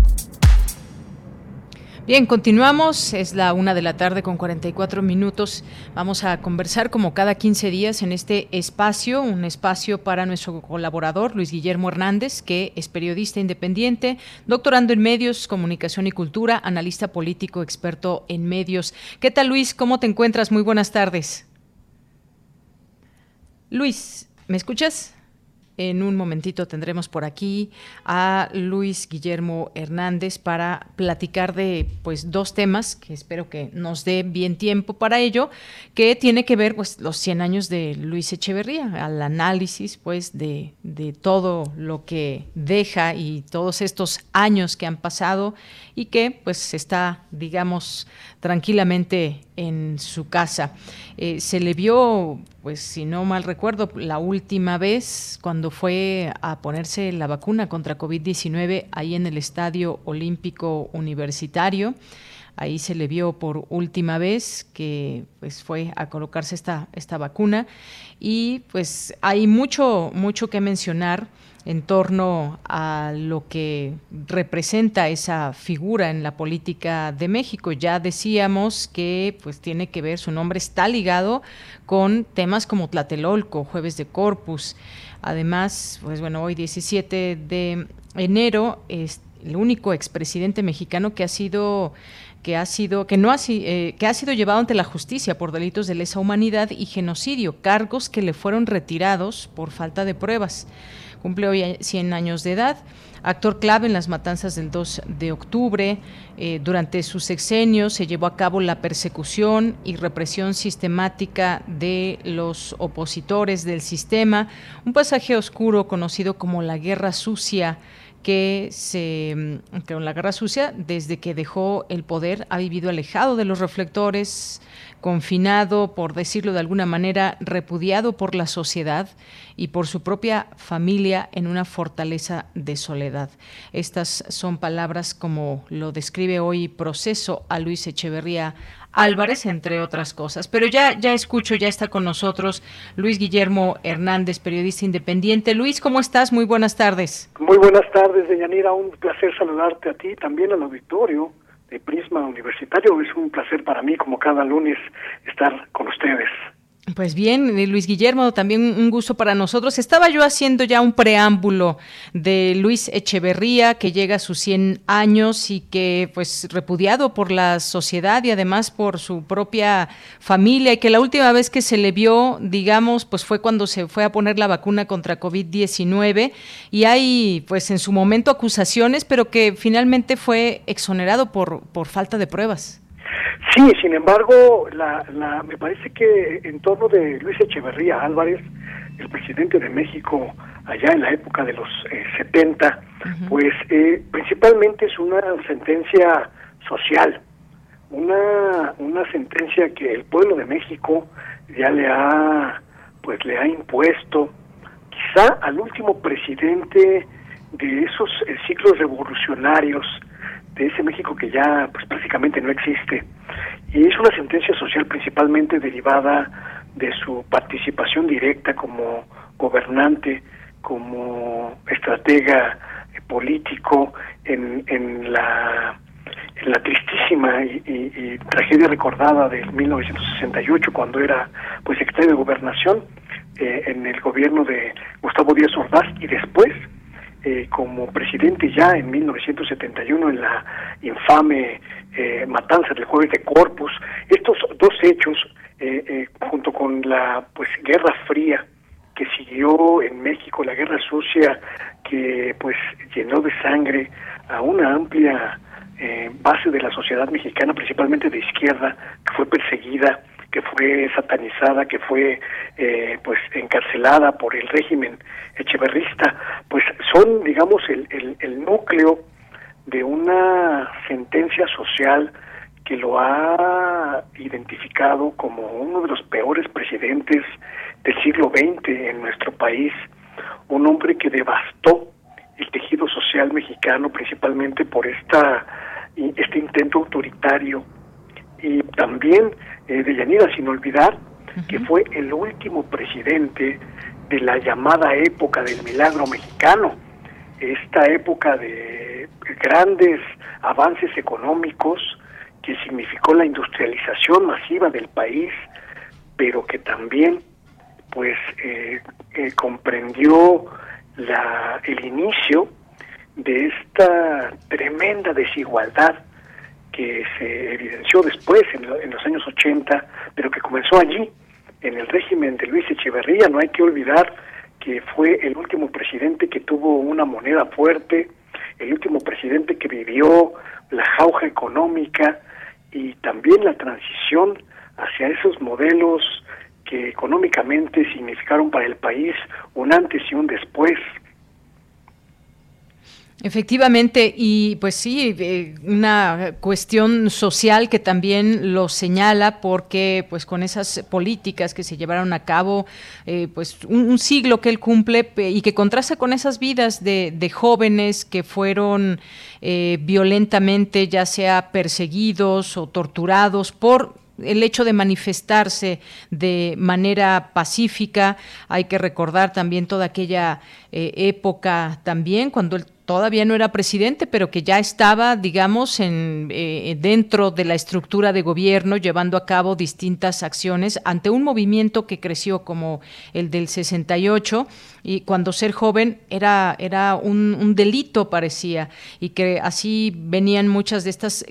Bien, continuamos. Es la una de la tarde con 44 minutos. Vamos a conversar como cada 15 días en este espacio, un espacio para nuestro colaborador Luis Guillermo Hernández, que es periodista independiente, doctorando en medios, comunicación y cultura, analista político, experto en medios. ¿Qué tal, Luis? ¿Cómo te encuentras? Muy buenas tardes. Luis, ¿me escuchas? En un momentito tendremos por aquí a Luis Guillermo Hernández para platicar de pues dos temas que espero que nos dé bien tiempo para ello, que tiene que ver pues los 100 años de Luis Echeverría, al análisis pues de, de todo lo que deja y todos estos años que han pasado y que pues está digamos tranquilamente en su casa. Eh, se le vio, pues si no mal recuerdo, la última vez cuando fue a ponerse la vacuna contra COVID-19 ahí en el Estadio Olímpico Universitario. Ahí se le vio por última vez que pues fue a colocarse esta, esta vacuna y pues hay mucho mucho que mencionar en torno a lo que representa esa figura en la política de México. Ya decíamos que pues tiene que ver, su nombre está ligado con temas como Tlatelolco, Jueves de Corpus. Además, pues bueno, hoy 17 de enero es el único expresidente mexicano que ha sido que ha sido que no ha, eh, que ha sido llevado ante la justicia por delitos de lesa humanidad y genocidio, cargos que le fueron retirados por falta de pruebas cumple hoy 100 años de edad. Actor clave en las matanzas del 2 de octubre, eh, durante su sexenio se llevó a cabo la persecución y represión sistemática de los opositores del sistema, un pasaje oscuro conocido como la Guerra Sucia que se con mm, la guerra sucia desde que dejó el poder ha vivido alejado de los reflectores confinado, por decirlo de alguna manera, repudiado por la sociedad y por su propia familia en una fortaleza de soledad. Estas son palabras como lo describe hoy Proceso a Luis Echeverría Álvarez, entre otras cosas. Pero ya, ya escucho, ya está con nosotros Luis Guillermo Hernández, periodista independiente. Luis, ¿cómo estás? Muy buenas tardes. Muy buenas tardes, Deyanira. Un placer saludarte a ti, también al auditorio de Prisma Universitario. Es un placer para mí, como cada lunes, estar con ustedes. Pues bien, eh, Luis Guillermo, también un gusto para nosotros. Estaba yo haciendo ya un preámbulo de Luis Echeverría, que llega a sus 100 años y que, pues, repudiado por la sociedad y además por su propia familia, y que la última vez que se le vio, digamos, pues fue cuando se fue a poner la vacuna contra COVID-19. Y hay, pues, en su momento acusaciones, pero que finalmente fue exonerado por, por falta de pruebas. Sí, sin embargo, la, la, me parece que en torno de Luis Echeverría Álvarez, el presidente de México allá en la época de los 70, eh, pues eh, principalmente es una sentencia social, una, una sentencia que el pueblo de México ya le ha pues le ha impuesto quizá al último presidente de esos eh, ciclos revolucionarios de ese México que ya pues prácticamente no existe. Y es una sentencia social principalmente derivada de su participación directa como gobernante, como estratega político en, en la la tristísima y, tragedia recordada del 1968 cuando era pues secretario de gobernación eh, en el gobierno de Gustavo Díaz Ordaz y después eh, como presidente ya en 1971 en la infame eh, matanza del jueves de Corpus. Estos dos hechos, eh, junto con la pues guerra fría que siguió en México, la guerra sucia que pues llenó de sangre a una amplia base de la sociedad mexicana, principalmente de izquierda, que fue perseguida que fue satanizada, que fue eh, pues encarcelada por el régimen echeverrista, pues son, digamos, el, el, el núcleo de una sentencia social que lo ha identificado como uno de los peores presidentes del siglo XX en nuestro país, un hombre que devastó el tejido social mexicano principalmente por esta este intento autoritario y también eh, sin olvidar que fue el último presidente de la llamada época del milagro mexicano, esta época de grandes avances económicos que significó la industrialización masiva del país, pero que también pues eh, eh, comprendió la, el inicio de esta tremenda desigualdad que se evidenció después, en, los años 80, pero que comenzó allí, en el régimen de Luis Echeverría. No hay que olvidar que fue el último presidente que tuvo una moneda fuerte, el último presidente que vivió la jauja económica y también la transición hacia esos modelos que económicamente significaron para el país un antes y un después. Efectivamente, y pues sí, eh, una cuestión social que también lo señala porque pues con esas políticas que se llevaron a cabo, eh, pues un, siglo que él cumple y que contrasta con esas vidas de, jóvenes que fueron eh, violentamente ya sea perseguidos o torturados por el hecho de manifestarse de manera pacífica. Hay que recordar también toda aquella época también cuando él todavía no era presidente, pero que ya estaba, digamos, en, eh, dentro de la estructura de gobierno, llevando a cabo distintas acciones ante un movimiento que creció como el del 68 y cuando ser joven era, era un, delito, parecía, y que así venían muchas de estas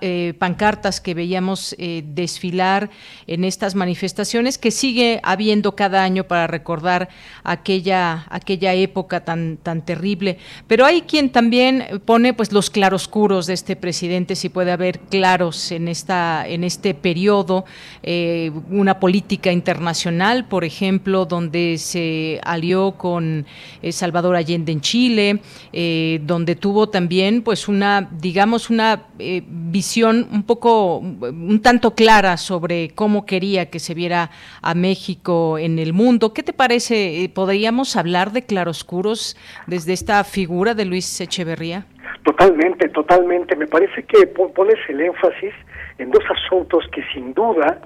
eh, pancartas que veíamos eh, desfilar en estas manifestaciones, que sigue habiendo cada año para recordar aquella, aquella época tan, tan terrible. Pero quien también pone pues los claroscuros de este presidente, si puede haber claros en, esta, en este periodo, eh, una política internacional, por ejemplo, donde se alió con eh, Salvador Allende en Chile, eh, donde tuvo también pues una, digamos, una visión un poco, un tanto clara sobre cómo quería que se viera a México en el mundo. ¿Qué te parece? ¿Podríamos hablar de claroscuros desde esta figura de Luis Echeverría? Totalmente, totalmente. Me parece que pones el énfasis en dos asuntos que sin duda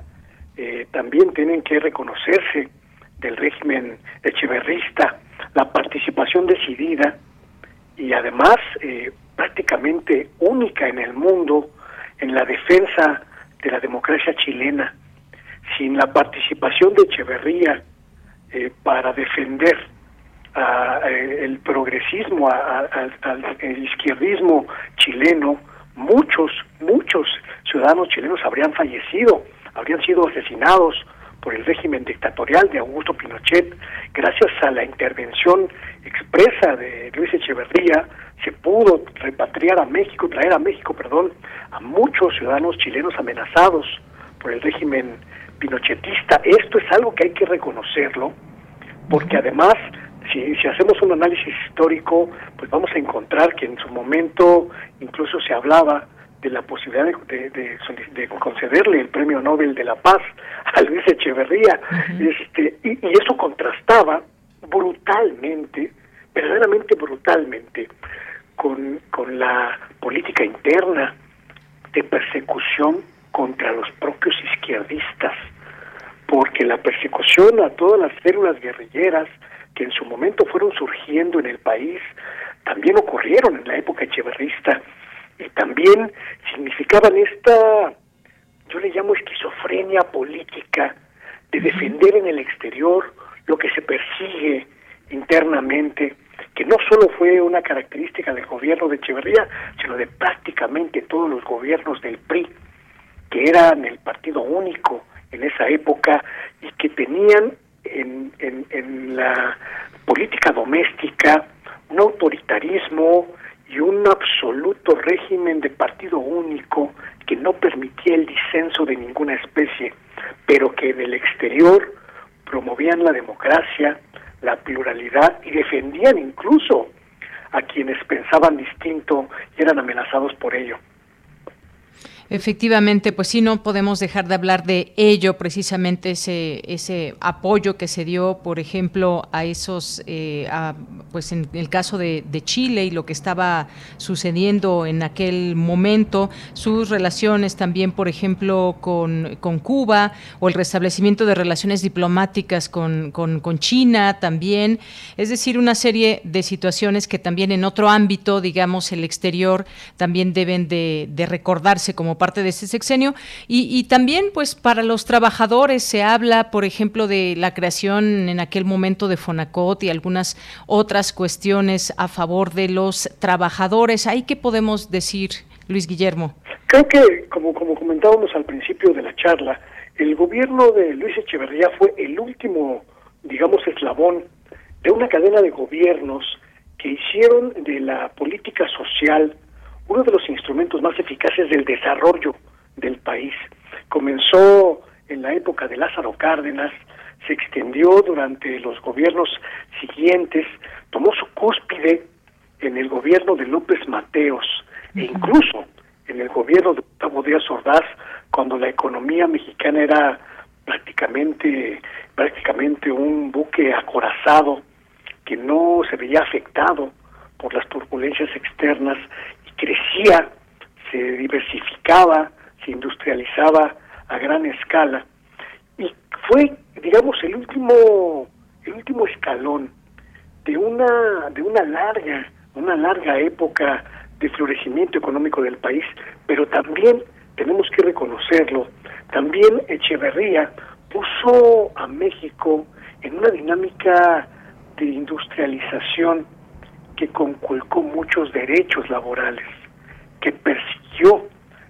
también tienen que reconocerse del régimen echeverrista, la participación decidida y además eh, prácticamente única en el mundo en la defensa de la democracia chilena. sin la participación de Echeverría eh, para defender eh, el progresismo, al izquierdismo chileno, muchos, muchos ciudadanos chilenos habrían fallecido, habrían sido asesinados por el régimen dictatorial de Augusto Pinochet, gracias a la intervención expresa de Luis Echeverría, se pudo repatriar a México, traer a México, perdón, a muchos ciudadanos chilenos amenazados por el régimen pinochetista. Esto es algo que hay que reconocerlo, porque además si, si hacemos un análisis histórico, pues vamos a encontrar que en su momento incluso se hablaba de la posibilidad de, de, concederle el premio Nobel de la Paz a Luis Echeverría, este, y, y, eso contrastaba brutalmente, verdaderamente brutalmente, con, con la política interna de persecución contra los propios izquierdistas, porque la persecución a todas las células guerrilleras, que en su momento fueron surgiendo en el país, también ocurrieron en la época echeverrista. Y también significaban esta, yo le llamo esquizofrenia política, de defender en el exterior lo que se persigue internamente, que no solo fue una característica del gobierno de Echeverría, sino de prácticamente todos los gobiernos del PRI, que eran el partido único en esa época y que tenían en, en, la política doméstica un autoritarismo y un absoluto régimen de partido único que no permitía el disenso de ninguna especie, pero que en el exterior promovían la democracia, la pluralidad y defendían incluso a quienes pensaban distinto y eran amenazados por ello. Efectivamente, pues sí, no podemos dejar de hablar de ello, precisamente ese, ese apoyo que se dio, por ejemplo, a esos, eh, pues en el caso de, Chile y lo que estaba sucediendo en aquel momento, sus relaciones también, por ejemplo, con, con Cuba o el restablecimiento de relaciones diplomáticas con, con, China también, es decir, una serie de situaciones que también en otro ámbito, digamos, el exterior, también deben de, de recordarse como parte de ese sexenio. Y, también, pues, para los trabajadores se habla, por ejemplo, de la creación en aquel momento de Fonacot y algunas otras cuestiones a favor de los trabajadores. ¿Ahí qué podemos decir, Luis Guillermo? Creo que, como, como comentábamos al principio de la charla, el gobierno de Luis Echeverría fue el último, digamos, eslabón de una cadena de gobiernos que hicieron de la política social uno de los instrumentos más eficaces del desarrollo del país. Comenzó en la época de Lázaro Cárdenas, se extendió durante los gobiernos siguientes, tomó su cúspide en el gobierno de López Mateos e incluso en el gobierno de Gustavo Díaz Ordaz, cuando la economía mexicana era prácticamente prácticamente un buque acorazado que no se veía afectado por las turbulencias externas crecía, se diversificaba, se industrializaba a gran escala. Y fue, digamos, el último, el último escalón de una, de una larga, una larga época de florecimiento económico del país, pero también tenemos que reconocerlo, también Echeverría puso a México en una dinámica de industrialización que conculcó muchos derechos laborales, que persiguió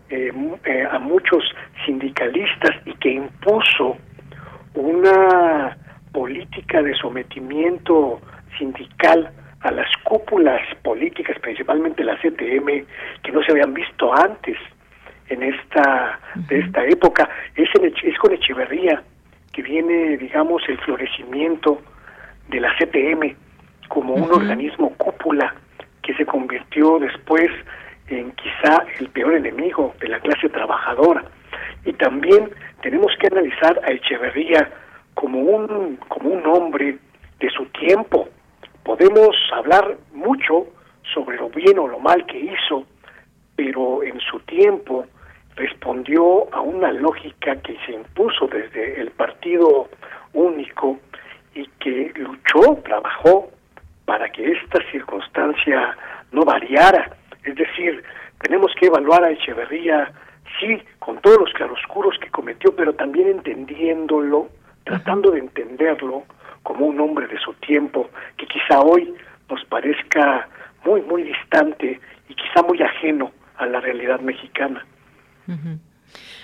eh, eh, a muchos sindicalistas y que impuso una política de sometimiento sindical a las cúpulas políticas, principalmente la CTM, que no se habían visto antes en esta de esta época. Es, es con Echeverría que viene, digamos, el florecimiento de la CTM, como un organismo cúpula que se convirtió después en quizá el peor enemigo de la clase trabajadora. Y también tenemos que analizar a Echeverría como un, como un hombre de su tiempo. Podemos hablar mucho sobre lo bien o lo mal que hizo, pero en su tiempo respondió a una lógica que se impuso desde el partido único y que luchó, trabajó para que esta circunstancia no variara. Es decir, tenemos que evaluar a Echeverría, sí, con todos los claroscuros que cometió, pero también entendiendo viéndolo, tratando de entenderlo como un hombre de su tiempo, que quizá hoy nos parezca muy, muy distante y quizá muy ajeno a la realidad mexicana.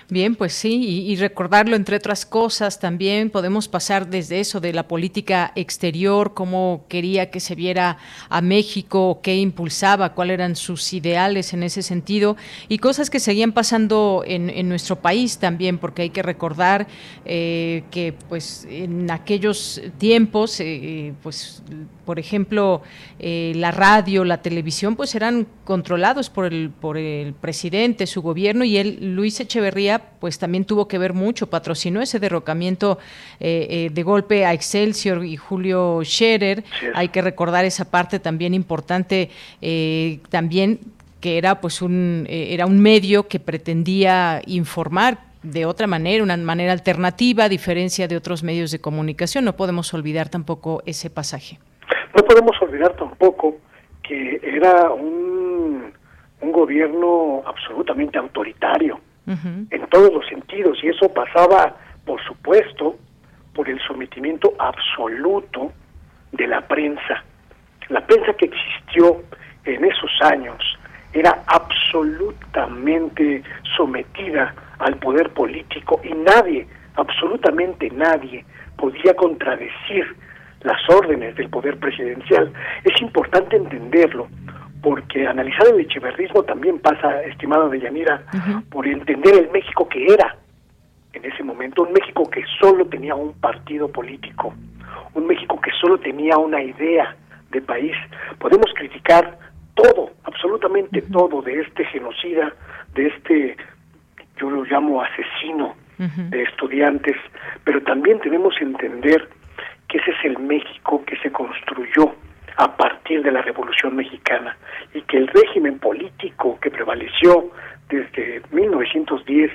Bien, pues sí, y, recordarlo entre otras cosas también podemos pasar desde eso de la política exterior, cómo quería que se viera a México, qué impulsaba, cuáles eran sus ideales en ese sentido y cosas que seguían pasando en, nuestro país también, porque hay que recordar eh, que pues en aquellos tiempos, eh, pues por ejemplo, eh, la radio, la televisión, pues eran controlados por el, por el presidente, su gobierno, y él, Luis Echeverría, pues también tuvo que ver mucho, patrocinó ese derrocamiento eh, eh, de golpe a Excelsior y Julio Scherer. Hay que recordar esa parte también importante, también que era pues un era un medio que pretendía informar de otra manera, una manera alternativa, a diferencia de otros medios de comunicación. No podemos olvidar tampoco ese pasaje. No podemos olvidar tampoco que era un, un gobierno absolutamente autoritario en todos los sentidos y eso pasaba, por supuesto, por el sometimiento absoluto de la prensa. La prensa que existió en esos años era absolutamente sometida al poder político y nadie, absolutamente nadie, podía contradecir las órdenes del poder presidencial. Es importante entenderlo, porque analizar el echeverrismo también pasa, estimado de Yanira, por entender el México que era en ese momento, un México que solo tenía un partido político, un México que solo tenía una idea de país. Podemos criticar todo, absolutamente todo de este genocida, de este, yo lo llamo asesino de estudiantes, pero también tenemos que entender que ese es el México que se construyó a partir de la Revolución Mexicana y que el régimen político que prevaleció desde 1910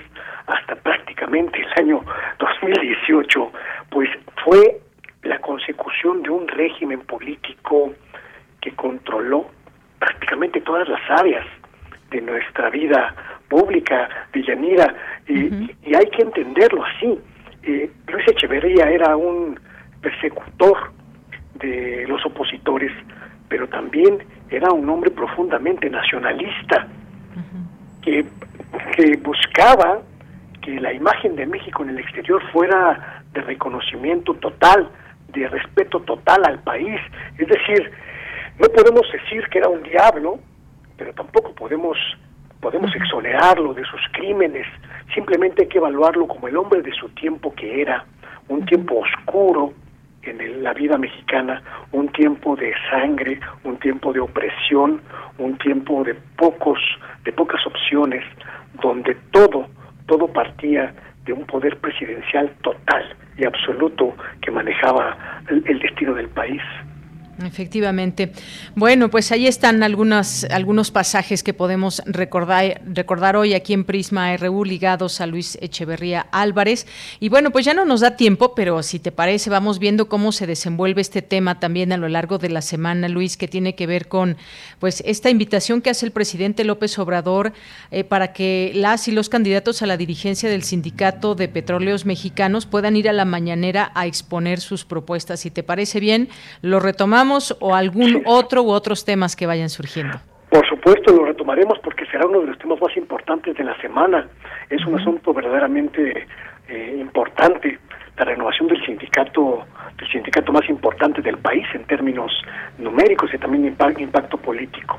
hasta prácticamente el año 2018, pues fue la consecución de un régimen político que controló prácticamente todas las áreas de nuestra vida pública, Villanira, y, y hay que entenderlo así. Eh, Luis Echeverría era un persecutor de los opositores, pero también era un hombre profundamente nacionalista, que, que buscaba que la imagen de México en el exterior fuera de reconocimiento total, de respeto total al país. Es decir, no podemos decir que era un diablo, pero tampoco podemos podemos exonerarlo de sus crímenes, simplemente hay que evaluarlo como el hombre de su tiempo que era, un tiempo oscuro, en la vida mexicana un tiempo de sangre, un tiempo de opresión, un tiempo de pocos, de pocas opciones, donde todo, todo partía de un poder presidencial total y absoluto que manejaba el destino del país. Efectivamente. Bueno, pues ahí están algunos, algunos pasajes que podemos recordar, recordar hoy aquí en Prisma RU ligados a Luis Echeverría Álvarez. Y bueno, pues ya no nos da tiempo, pero si te parece, vamos viendo cómo se desenvuelve este tema también a lo largo de la semana, Luis, que tiene que ver con pues esta invitación que hace el presidente López Obrador eh, para que las y los candidatos a la dirigencia del Sindicato de Petróleos Mexicanos puedan ir a la mañanera a exponer sus propuestas. Si te parece bien, lo retomamos o algún otro u otros temas que vayan surgiendo? Por supuesto, lo retomaremos porque será uno de los temas más importantes de la semana. Es un asunto verdaderamente eh, importante, la renovación del sindicato, del sindicato más importante del país en términos numéricos y también impacto político.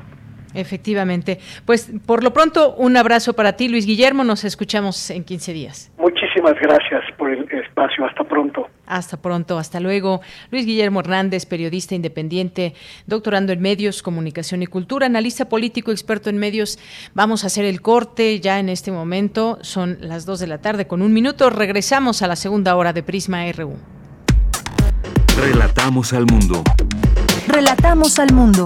Efectivamente. Pues por lo pronto, un abrazo para ti, Luis Guillermo. Nos escuchamos en 15 días. Muchísimas gracias por el espacio. Hasta pronto. Hasta pronto, hasta luego. Luis Guillermo Hernández, periodista independiente, doctorando en medios, comunicación y cultura, analista político, experto en medios. Vamos a hacer el corte ya en este momento. Son las 2 de la tarde con un minuto. Regresamos a la segunda hora de Prisma RU. Relatamos al mundo. Relatamos al mundo.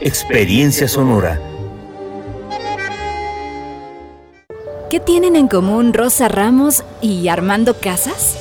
Experiencia Sonora. ¿Qué tienen en común Rosa Ramos y Armando Casas?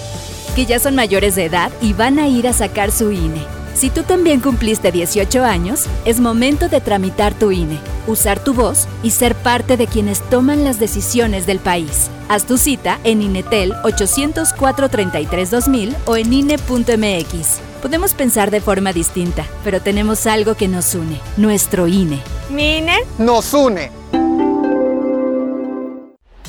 Que ya son mayores de edad y van a ir a sacar su INE. Si tú también cumpliste 18 años, es momento de tramitar tu INE, usar tu voz y ser parte de quienes toman las decisiones del país. Haz tu cita en INETEL 804-33-2000 o en INE.mx. Podemos pensar de forma distinta, pero tenemos algo que nos une, nuestro INE. ¿Mi INE? Nos une.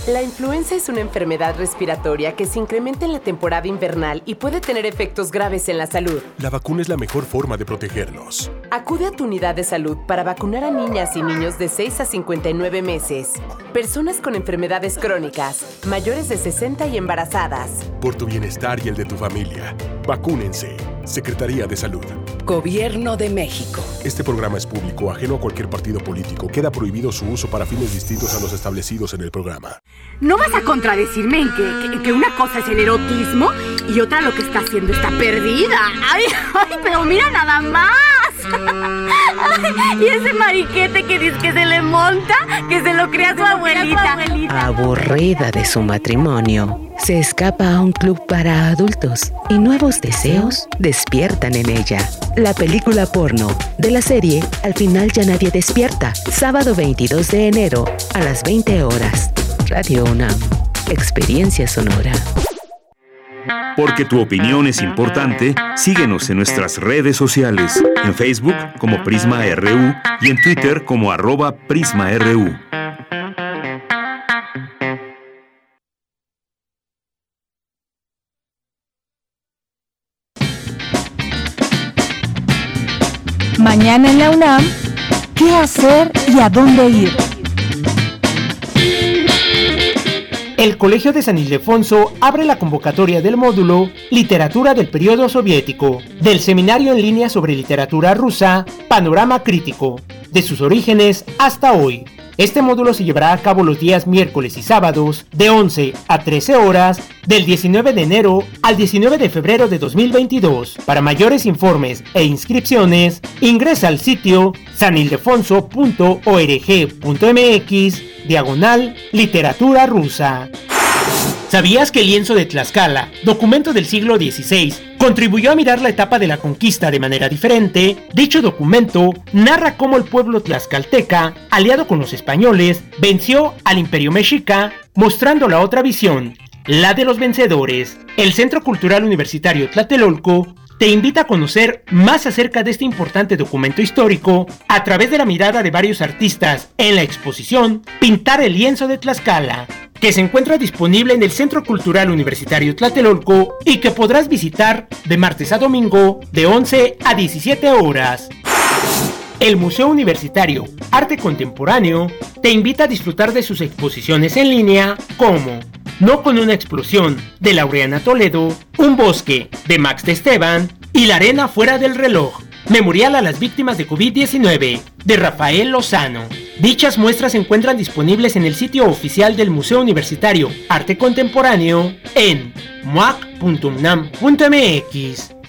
La influenza es una enfermedad respiratoria que se incrementa en la temporada invernal y puede tener efectos graves en la salud. La vacuna es la mejor forma de protegernos. Acude a tu unidad de salud para vacunar a niñas y niños de 6 a 59 meses, personas con enfermedades crónicas, mayores de 60 y embarazadas. Por tu bienestar y el de tu familia, vacúnense. Secretaría de Salud. Gobierno de México. Este programa es público, ajeno a cualquier partido político. Queda prohibido su uso para fines distintos a los establecidos en el programa. ¿No vas a contradecirme en que, que, una cosa es el erotismo y otra lo que está haciendo está perdida? ¡Ay, ay, pero mira nada más! y ese mariquete que dice que se le monta, que se lo crea su abuelita. Aburrida de su matrimonio, se escapa a un club para adultos y nuevos deseos despiertan en ella. La película porno de la serie Al final ya nadie despierta, sábado 22 de enero a las 20 horas. Radio UNAM, experiencia sonora. Porque tu opinión es importante, síguenos en nuestras redes sociales, en Facebook como Prisma RU y en Twitter como arroba PrismaRU. Mañana en la UNAM, ¿qué hacer y a dónde ir? El Colegio de San Ildefonso abre la convocatoria del módulo Literatura del Periodo Soviético, del Seminario en línea sobre literatura rusa, Panorama Crítico, de sus orígenes hasta hoy. Este módulo se llevará a cabo los días miércoles y sábados de 11 a 13 horas del 19 de enero al 19 de febrero de 2022. Para mayores informes e inscripciones, ingresa al sitio sanildefonso.org.mx diagonal literatura rusa. ¿Sabías que el lienzo de Tlaxcala, documento del siglo XVI, contribuyó a mirar la etapa de la conquista de manera diferente? Dicho documento narra cómo el pueblo tlaxcalteca, aliado con los españoles, venció al imperio mexica, mostrando la otra visión, la de los vencedores. El Centro Cultural Universitario Tlatelolco te invita a conocer más acerca de este importante documento histórico a través de la mirada de varios artistas en la exposición Pintar el lienzo de Tlaxcala, que se encuentra disponible en el Centro Cultural Universitario Tlatelolco y que podrás visitar de martes a domingo de 11 a 17 horas. El Museo Universitario Arte Contemporáneo te invita a disfrutar de sus exposiciones en línea como No con una explosión de Laureana Toledo, Un bosque de Max de Esteban y La arena fuera del reloj Memorial a las víctimas de COVID-19 de Rafael Lozano. Dichas muestras se encuentran disponibles en el sitio oficial del Museo Universitario Arte Contemporáneo en muac.unam.mx.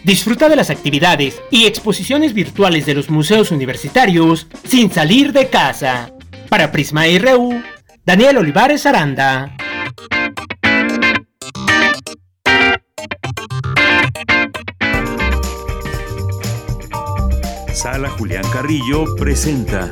Disfruta de las actividades y exposiciones virtuales de los museos universitarios sin salir de casa. Para Prisma RU, Daniel Olivares Aranda. Sala Julián Carrillo presenta.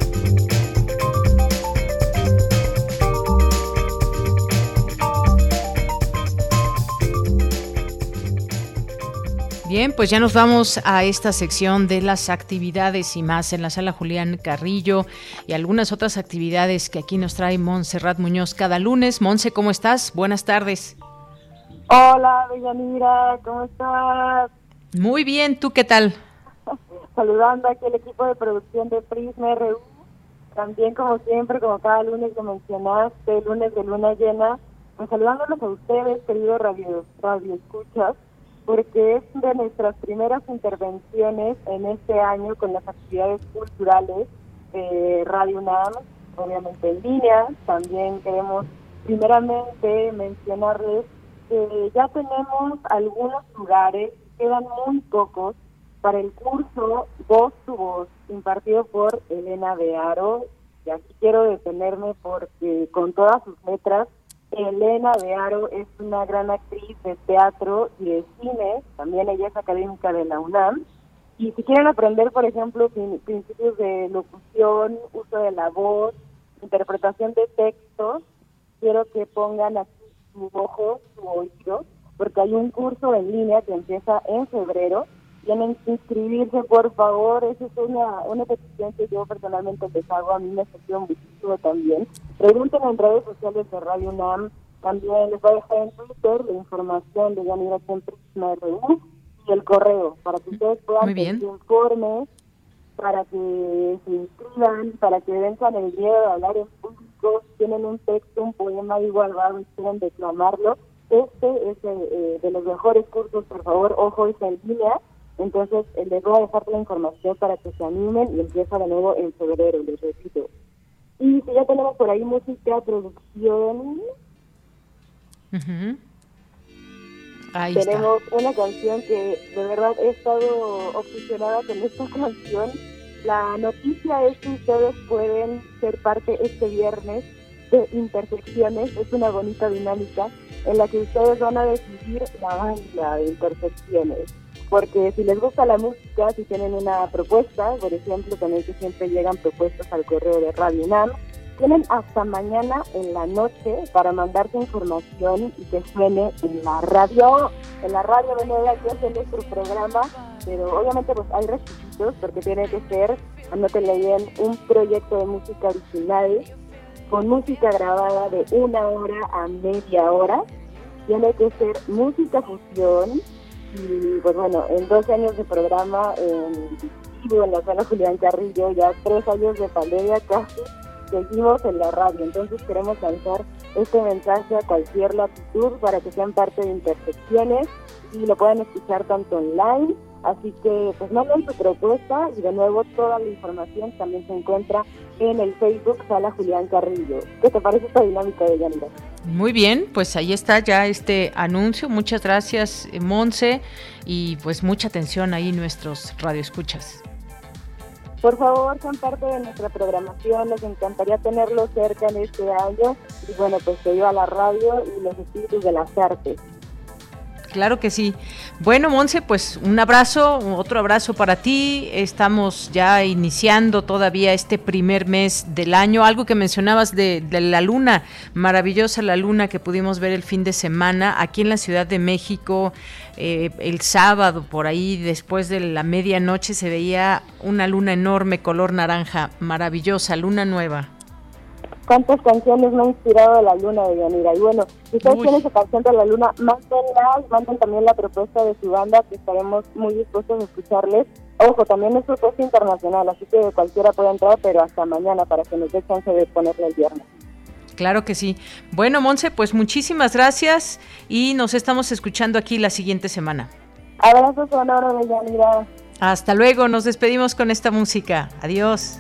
Bien, pues ya nos vamos a esta sección de las actividades y más en la sala Julián Carrillo y algunas otras actividades que aquí nos trae Montserrat Muñoz cada lunes. Monse, ¿cómo estás? Buenas tardes. Hola, Bellanira, ¿cómo estás? Muy bien, ¿tú qué tal? Saludando aquí el equipo de producción de Prisma RU. También, como siempre, como cada lunes que mencionaste, lunes de luna llena, pues saludándolos a ustedes, queridos radio, radio escuchas porque es de nuestras primeras intervenciones en este año con las actividades culturales de Radio UNAM, obviamente en línea. También queremos primeramente mencionarles que ya tenemos algunos lugares, quedan muy pocos, para el curso Voz tu Voz, impartido por Elena de Aro. Y aquí quiero detenerme porque con todas sus letras Elena de Aro es una gran actriz de teatro y de cine, también ella es académica de la UNAM. Y si quieren aprender, por ejemplo, principios de locución, uso de la voz, interpretación de textos, quiero que pongan aquí su ojo, su oído, porque hay un curso en línea que empieza en febrero. Tienen que inscribirse, por favor. Esa es una, una petición que yo personalmente les hago. A mí me sentido muchísimo también. Pregunten en redes sociales de Radio UNAM. También les voy a dejar en Twitter la información de Yanira Prisma RU y el correo para que ustedes puedan Muy informes, para que se inscriban, para que venzan el miedo de hablar en público. tienen un texto, un poema igualado y quieren declamarlo, este es eh, de los mejores cursos, por favor, ojo, es en línea. Entonces, eh, les voy a dejar la información para que se animen y empieza de nuevo en febrero, les repito. Y si ya tenemos por ahí música, producción. tenemos una canción que de verdad he estado obsesionada con esta canción. La noticia es que ustedes pueden ser parte este viernes de Intersecciones. Es una bonita dinámica en la que ustedes van a decidir la banda de Intersecciones porque si les gusta la música, si tienen una propuesta, por ejemplo, con que siempre llegan propuestas al correo de Radio NAM, tienen hasta mañana en la noche para mandarte información y que suene en la radio, en la radio de nueva que es nuestro programa, pero obviamente pues hay requisitos porque tiene que ser, anótenle bien, un proyecto de música original con música grabada de una hora a media hora, tiene que ser música fusión, y pues bueno, en dos años de programa en en la sala Julián Carrillo, ya tres años de pandemia casi, seguimos en la radio. Entonces queremos lanzar este mensaje a cualquier latitud para que sean parte de Intersecciones y lo puedan escuchar tanto online Así que pues manden su propuesta y de nuevo toda la información también se encuentra en el Facebook Sala Julián Carrillo. ¿Qué te parece esta dinámica de Yanira? Muy bien, pues ahí está ya este anuncio. Muchas gracias, eh, Monse, y pues mucha atención ahí nuestros radioescuchas. Por favor, sean parte de nuestra programación, nos encantaría tenerlos cerca en este año y bueno, pues que viva la radio y los espíritus de las artes. Claro que sí. Bueno, Monse, pues un abrazo, otro abrazo para ti. Estamos ya iniciando todavía este primer mes del año. Algo que mencionabas de, la luna, maravillosa la luna que pudimos ver el fin de semana aquí en la Ciudad de México. Eh, el sábado, por ahí, después de la medianoche, se veía una luna enorme, color naranja, maravillosa, luna nueva cuántas canciones me ha inspirado la luna de Yanira. Y bueno, si ustedes tienen su canción de la luna, mándenla y manden también la propuesta de su banda, que estaremos muy dispuestos a escucharles. Ojo, también es propuesta internacional, así que cualquiera puede entrar, pero hasta mañana para que nos dé chance de ponerle el viernes. Claro que sí. Bueno, Monse, pues muchísimas gracias y nos estamos escuchando aquí la siguiente semana. Abrazos sonoro de Yanira. Hasta luego, nos despedimos con esta música. Adiós.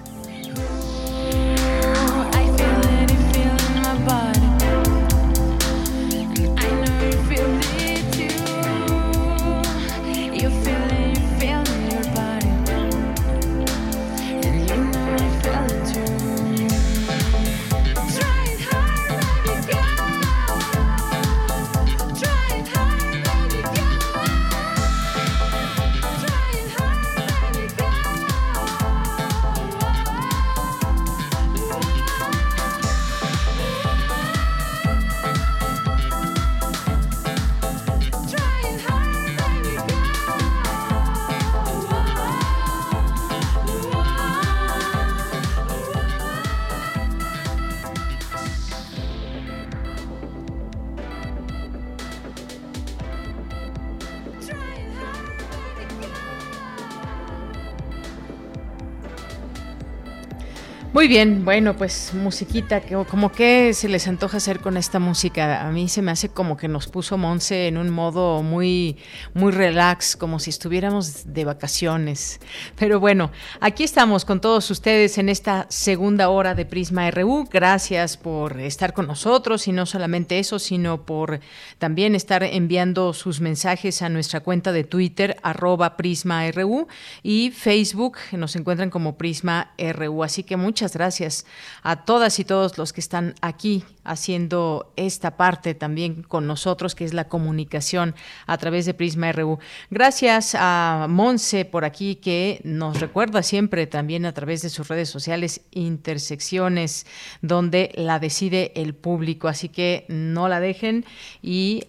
Muy bien, bueno, pues musiquita, que, como que se les antoja hacer con esta música. A mí se me hace como que nos puso Monse en un modo muy, muy relax, como si estuviéramos de vacaciones. Pero bueno, aquí estamos con todos ustedes en esta segunda hora de Prisma RU. Gracias por estar con nosotros y no solamente eso, sino por también estar enviando sus mensajes a nuestra cuenta de Twitter, arroba Prisma RU y Facebook, nos encuentran como Prisma RU. Así que muchas gracias a todas y todos los que están aquí haciendo esta parte también con nosotros, que es la comunicación a través de Prisma RU. Gracias a Monse por aquí, que nos recuerda siempre también a través de sus redes sociales intersecciones, donde la decide el público. Así que no la dejen y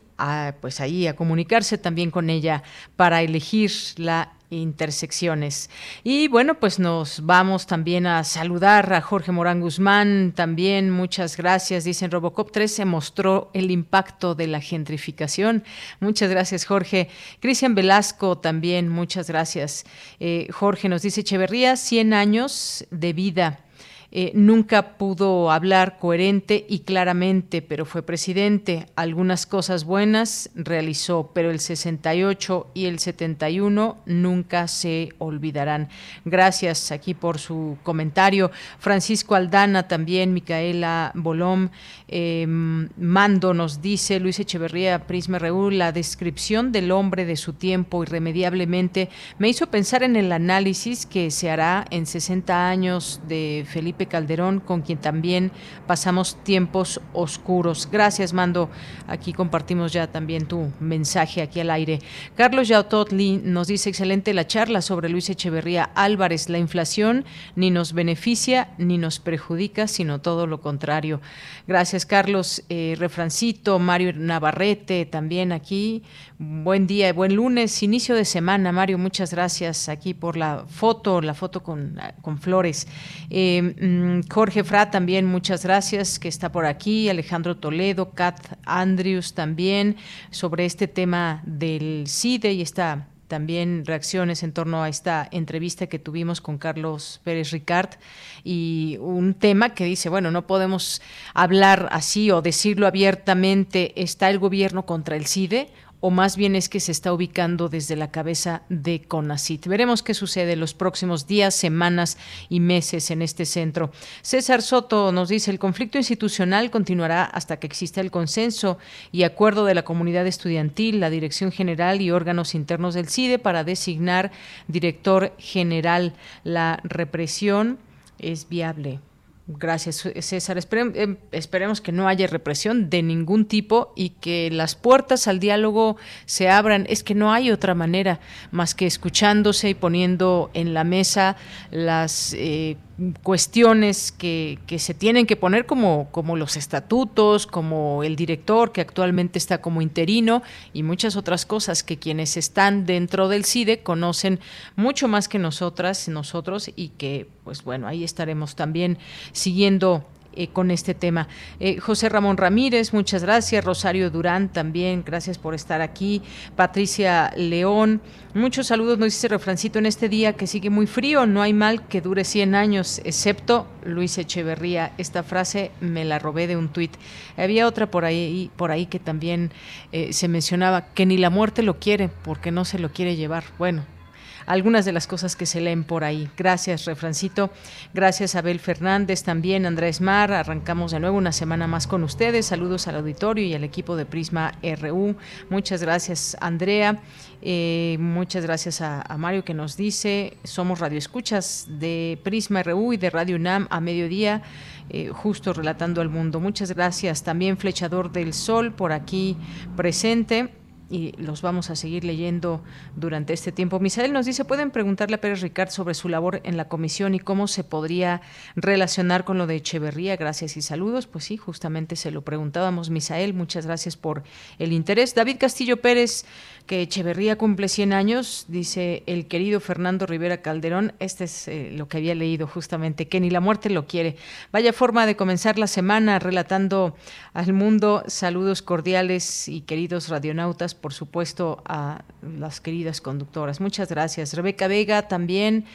pues ahí a comunicarse también con ella para elegir la intersecciones. Y bueno, pues nos vamos también a saludar a Jorge Morán Guzmán, también muchas gracias. Dicen Robocop 3 se mostró el impacto de la gentrificación. Muchas gracias, Jorge. Cristian Velasco también, muchas gracias. Eh, Jorge nos dice Echeverría, 100 años de vida eh, nunca pudo hablar coherente y claramente, pero fue presidente. Algunas cosas buenas realizó, pero el 68 y el 71 nunca se olvidarán. Gracias aquí por su comentario. Francisco Aldana también, Micaela Bolom, em, Mando nos dice, Luis Echeverría, Prisma Reúl, la descripción del hombre de su tiempo irremediablemente me hizo pensar en el análisis que se hará en 60 años de Felipe Calderón, con quien también pasamos tiempos oscuros. Gracias, Mando. Aquí compartimos ya también tu mensaje aquí al aire. Carlos Yautotli nos dice, excelente la charla sobre Luis Echeverría Álvarez. La inflación ni nos beneficia ni nos perjudica, sino todo lo contrario. Gracias, Carlos. Eh, refrancito, Mario Navarrete también aquí. Buen día, buen lunes, inicio de semana, Mario. Muchas gracias aquí por la foto, la foto con, con flores. Eh, Jorge Fra también, muchas gracias, que está por aquí. Alejandro Toledo, Kat Andrews también, sobre este tema del CIDE y esta también reacciones en torno a esta entrevista que tuvimos con Carlos Pérez Ricard y un tema que dice, bueno, no podemos hablar así o decirlo abiertamente, está el gobierno contra el CIDE o más bien es que se está ubicando desde la cabeza de CONACIT. Veremos qué sucede los próximos días, semanas y meses en este centro. César Soto nos dice, el conflicto institucional continuará hasta que exista el consenso y acuerdo de la comunidad estudiantil, la Dirección General y órganos internos del CIDE para designar director general. La represión es viable. Gracias, César. Em, esperemos que no haya represión de ningún tipo y que las puertas al diálogo se abran. Es que no hay otra manera más que escuchándose y poniendo en la mesa las eh, cuestiones que, que, se tienen que poner como, como los estatutos, como el director que actualmente está como interino y muchas otras cosas que quienes están dentro del CIDE conocen mucho más que nosotras, nosotros y que pues bueno, ahí estaremos también siguiendo eh, con este tema. Eh, José Ramón Ramírez, muchas gracias. Rosario Durán también, gracias por estar aquí. Patricia León, muchos saludos, nos dice Refrancito en este día que sigue muy frío, no hay mal que dure 100 años, excepto Luis Echeverría. Esta frase me la robé de un tuit. Había otra por ahí, por ahí que también eh, se mencionaba, que ni la muerte lo quiere, porque no se lo quiere llevar. Bueno, algunas de las cosas que se leen por ahí. Gracias, Refrancito. Gracias, Abel Fernández, también Andrés Mar. Arrancamos de nuevo una semana más con ustedes. Saludos al auditorio y al equipo de Prisma RU. Muchas gracias, Andrea. Eh, muchas gracias a, Mario que nos dice, somos radioescuchas de Prisma RU y de Radio UNAM a mediodía, eh, justo relatando al mundo. Muchas gracias también Flechador del Sol por aquí presente y los vamos a seguir leyendo durante este tiempo. Misael nos dice, pueden preguntarle a Pérez Ricard sobre su labor en la comisión y cómo se podría relacionar con lo de Echeverría. Gracias y saludos. Pues sí, justamente se lo preguntábamos, Misael. Muchas gracias por el interés. David Castillo Pérez que Echeverría cumple 100 años, dice el querido Fernando Rivera Calderón. Este es eh, lo que había leído justamente, que ni la muerte lo quiere. Vaya forma de comenzar la semana relatando al mundo. Saludos cordiales y queridos radionautas, por supuesto, a las queridas conductoras. Muchas gracias. Rebeca Vega también,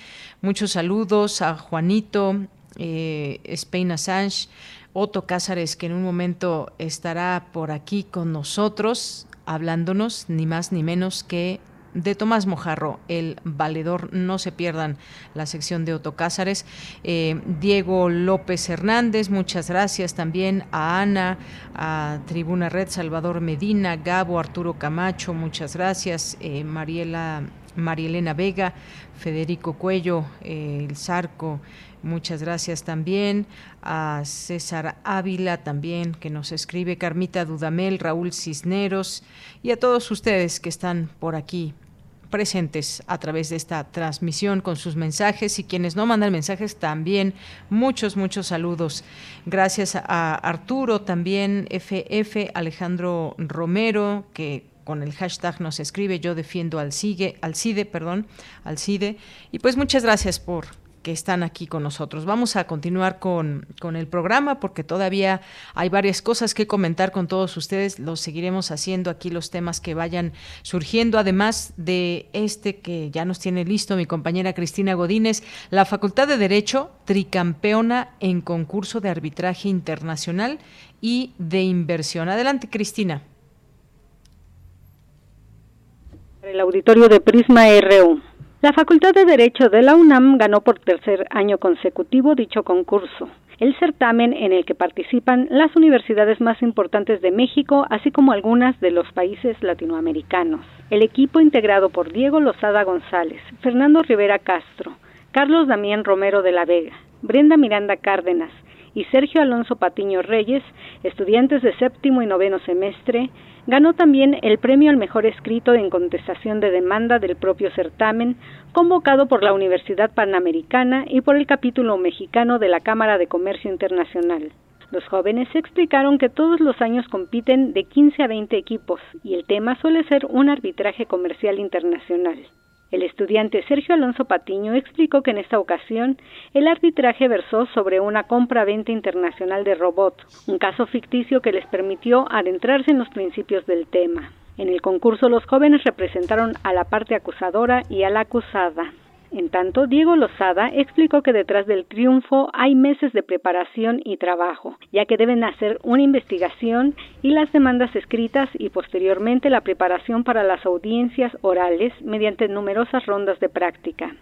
muchos saludos a Juanito, eh, Spain Assange, Otto Cázares, que en un momento estará por aquí con nosotros, hablándonos ni más ni menos que de Tomás Mojarro, el valedor. No se pierdan la sección de Otto Cázares. Eh, Diego López Hernández, muchas gracias también a Ana, a Tribuna Red, Salvador Medina, Gabo, Arturo Camacho, muchas gracias. Eh, Mariela, Marielena Vega, Federico Cuello, eh, el Zarco. Muchas gracias también a César Ávila también que nos escribe, Carmita Dudamel, Raúl Cisneros y a todos ustedes que están por aquí presentes a través de esta transmisión con sus mensajes y quienes no mandan mensajes también muchos muchos saludos. Gracias a Arturo también FF Alejandro Romero que con el hashtag nos escribe yo defiendo al CIDE, al CIDE, perdón, al CIDE. Y pues muchas gracias por que están aquí con nosotros. Vamos a continuar con, con, el programa porque todavía hay varias cosas que comentar con todos ustedes. Lo seguiremos haciendo aquí los temas que vayan surgiendo, además de este que ya nos tiene listo mi compañera Cristina Godínez, la Facultad de Derecho, tricampeona en concurso de arbitraje internacional y de inversión. Adelante, Cristina. El auditorio de Prisma RU. La Facultad de Derecho de la UNAM ganó por tercer año consecutivo dicho concurso, el certamen en el que participan las universidades más importantes de México, así como algunas de los países latinoamericanos. El equipo integrado por Diego Lozada González, Fernando Rivera Castro, Carlos Damián Romero de la Vega, Brenda Miranda Cárdenas y Sergio Alonso Patiño Reyes, estudiantes de séptimo y noveno semestre, Ganó también el premio al mejor escrito en contestación de demanda del propio certamen, convocado por la Universidad Panamericana y por el capítulo mexicano de la Cámara de Comercio Internacional. Los jóvenes explicaron que todos los años compiten de 15 a 20 equipos y el tema suele ser un arbitraje comercial internacional. El estudiante Sergio Alonso Patiño explicó que en esta ocasión el arbitraje versó sobre una compra-venta internacional de robots, un caso ficticio que les permitió adentrarse en los principios del tema. En el concurso los jóvenes representaron a la parte acusadora y a la acusada. En tanto, Diego Lozada explicó que detrás del triunfo hay meses de preparación y trabajo, ya que deben hacer una investigación y las demandas escritas y posteriormente la preparación para las audiencias orales mediante numerosas rondas de práctica.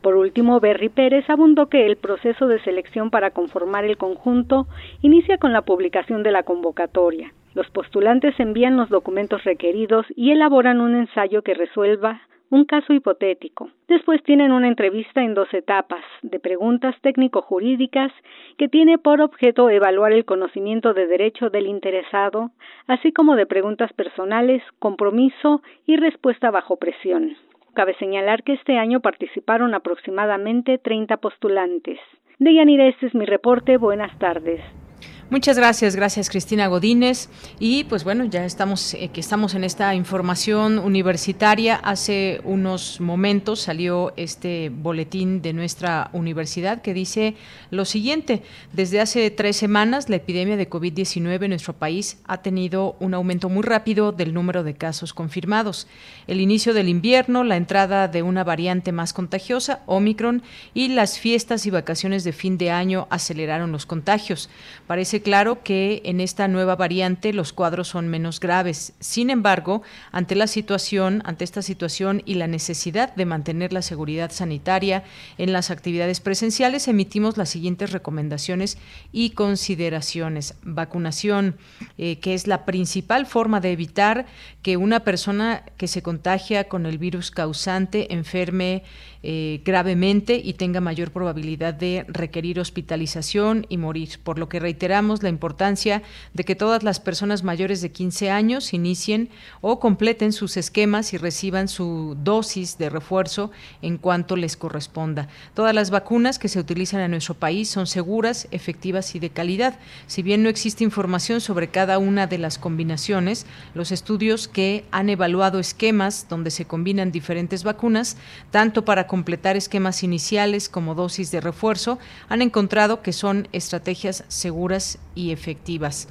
Por último, Berry Pérez abundó que el proceso de selección para conformar el conjunto inicia con la publicación de la convocatoria. Los postulantes envían los documentos requeridos y elaboran un ensayo que resuelva un caso hipotético. Después tienen una entrevista en dos etapas, de preguntas técnico-jurídicas, que tiene por objeto evaluar el conocimiento de derecho del interesado, así como de preguntas personales, compromiso y respuesta bajo presión. Cabe señalar que este año participaron aproximadamente 30 postulantes. De Yanira, este es mi reporte. Buenas tardes. Muchas gracias, gracias Cristina Godínez. Y pues bueno, ya estamos, eh, que estamos en esta información universitaria. Hace unos momentos salió este boletín de nuestra universidad que dice lo siguiente. Desde hace tres semanas, la epidemia de COVID-19 en nuestro país ha tenido un aumento muy rápido del número de casos confirmados. El inicio del invierno, la entrada de una variante más contagiosa, Omicron, y las fiestas y vacaciones de fin de año aceleraron los contagios. Parece claro que en esta nueva variante los cuadros son menos graves. Sin embargo, ante la situación, ante esta situación y la necesidad de mantener la seguridad sanitaria en las actividades presenciales, emitimos las siguientes recomendaciones y consideraciones. Vacunación, eh, que es la principal forma de evitar que una persona que se contagia con el virus causante enferme eh, gravemente y tenga mayor probabilidad de requerir hospitalización y morir, por lo que reiteramos la importancia de que todas las personas mayores de 15 años inicien o completen sus esquemas y reciban su dosis de refuerzo en cuanto les corresponda. Todas las vacunas que se utilizan en nuestro país son seguras, efectivas y de calidad. Si bien no existe información sobre cada una de las combinaciones, los estudios que han evaluado esquemas donde se combinan diferentes vacunas, tanto para completar esquemas iniciales como dosis de refuerzo, han encontrado que son estrategias seguras y efectivas.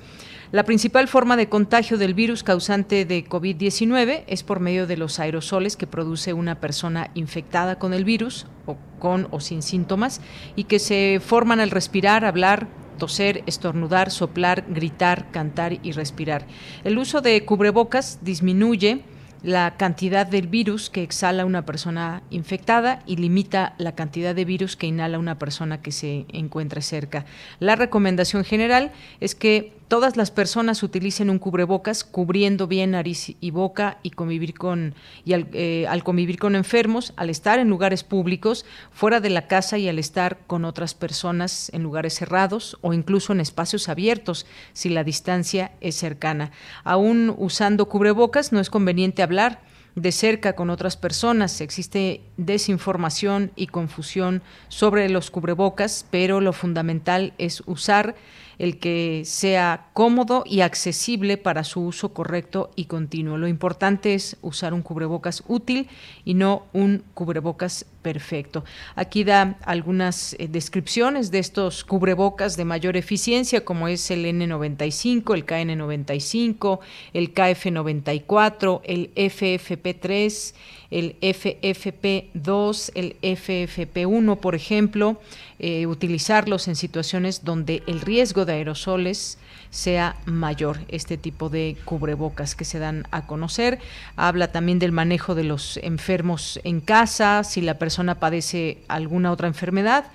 La principal forma de contagio del virus causante de COVID-19 es por medio de los aerosoles que produce una persona infectada con el virus o con o sin síntomas y que se forman al respirar, hablar, toser, estornudar, soplar, gritar, cantar y respirar. El uso de cubrebocas disminuye la cantidad del virus que exhala una persona infectada y limita la cantidad de virus que inhala una persona que se encuentre cerca. La recomendación general es que todas las personas utilicen un cubrebocas cubriendo bien nariz y boca y convivir con y eh, al, convivir con enfermos, al estar en lugares públicos, fuera de la casa y al estar con otras personas en lugares cerrados o incluso en espacios abiertos si la distancia es cercana. Aún usando cubrebocas no es conveniente hablar de cerca con otras personas. Existe desinformación y confusión sobre los cubrebocas, pero lo fundamental es usar el que sea cómodo y accesible para su uso correcto y continuo. Lo importante es usar un cubrebocas útil y no un cubrebocas perfecto. Aquí da algunas eh, descripciones de estos cubrebocas de mayor eficiencia, como es el N95, el KN95, el KF94, el FFP3, el FFP2, el FFP1, por ejemplo, eh, utilizarlos en situaciones donde el riesgo de aerosoles sea mayor. Este tipo de cubrebocas que se dan a conocer. Habla también del manejo de los enfermos en casa, si la persona padece alguna otra enfermedad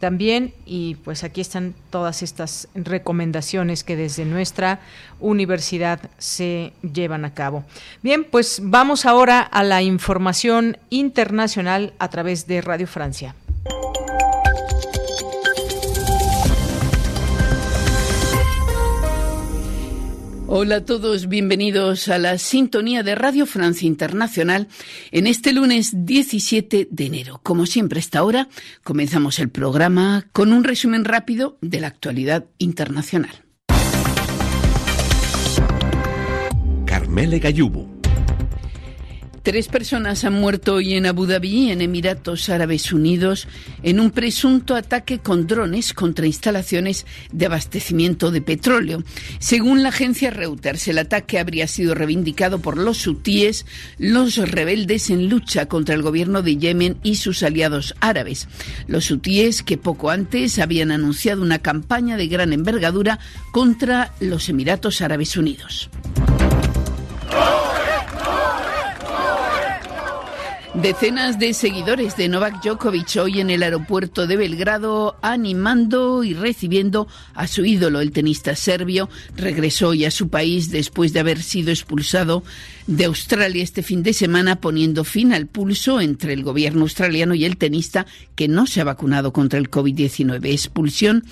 también y pues aquí están todas estas recomendaciones que desde nuestra universidad se llevan a cabo. Bien, pues vamos ahora a la información internacional a través de Radio Francia. Hola a todos, bienvenidos a la sintonía de Radio Francia Internacional en este lunes 17 de enero. Como siempre, a esta hora comenzamos el programa con un resumen rápido de la actualidad internacional. Carmele Gayubo Tres personas han muerto hoy en Abu Dhabi, en Emiratos Árabes Unidos, en un presunto ataque con drones contra instalaciones de abastecimiento de petróleo. Según la agencia Reuters, el ataque habría sido reivindicado por los hutíes, los rebeldes en lucha contra el gobierno de Yemen y sus aliados árabes. Los hutíes que poco antes habían anunciado una campaña de gran envergadura contra los Emiratos Árabes Unidos. Decenas de seguidores de Novak Djokovic hoy en el aeropuerto de Belgrado animando y recibiendo a su ídolo, el tenista serbio, regresó hoy a su país después de haber sido expulsado de Australia este fin de semana poniendo fin al pulso entre el gobierno australiano y el tenista que no se ha vacunado contra el COVID-19. Expulsión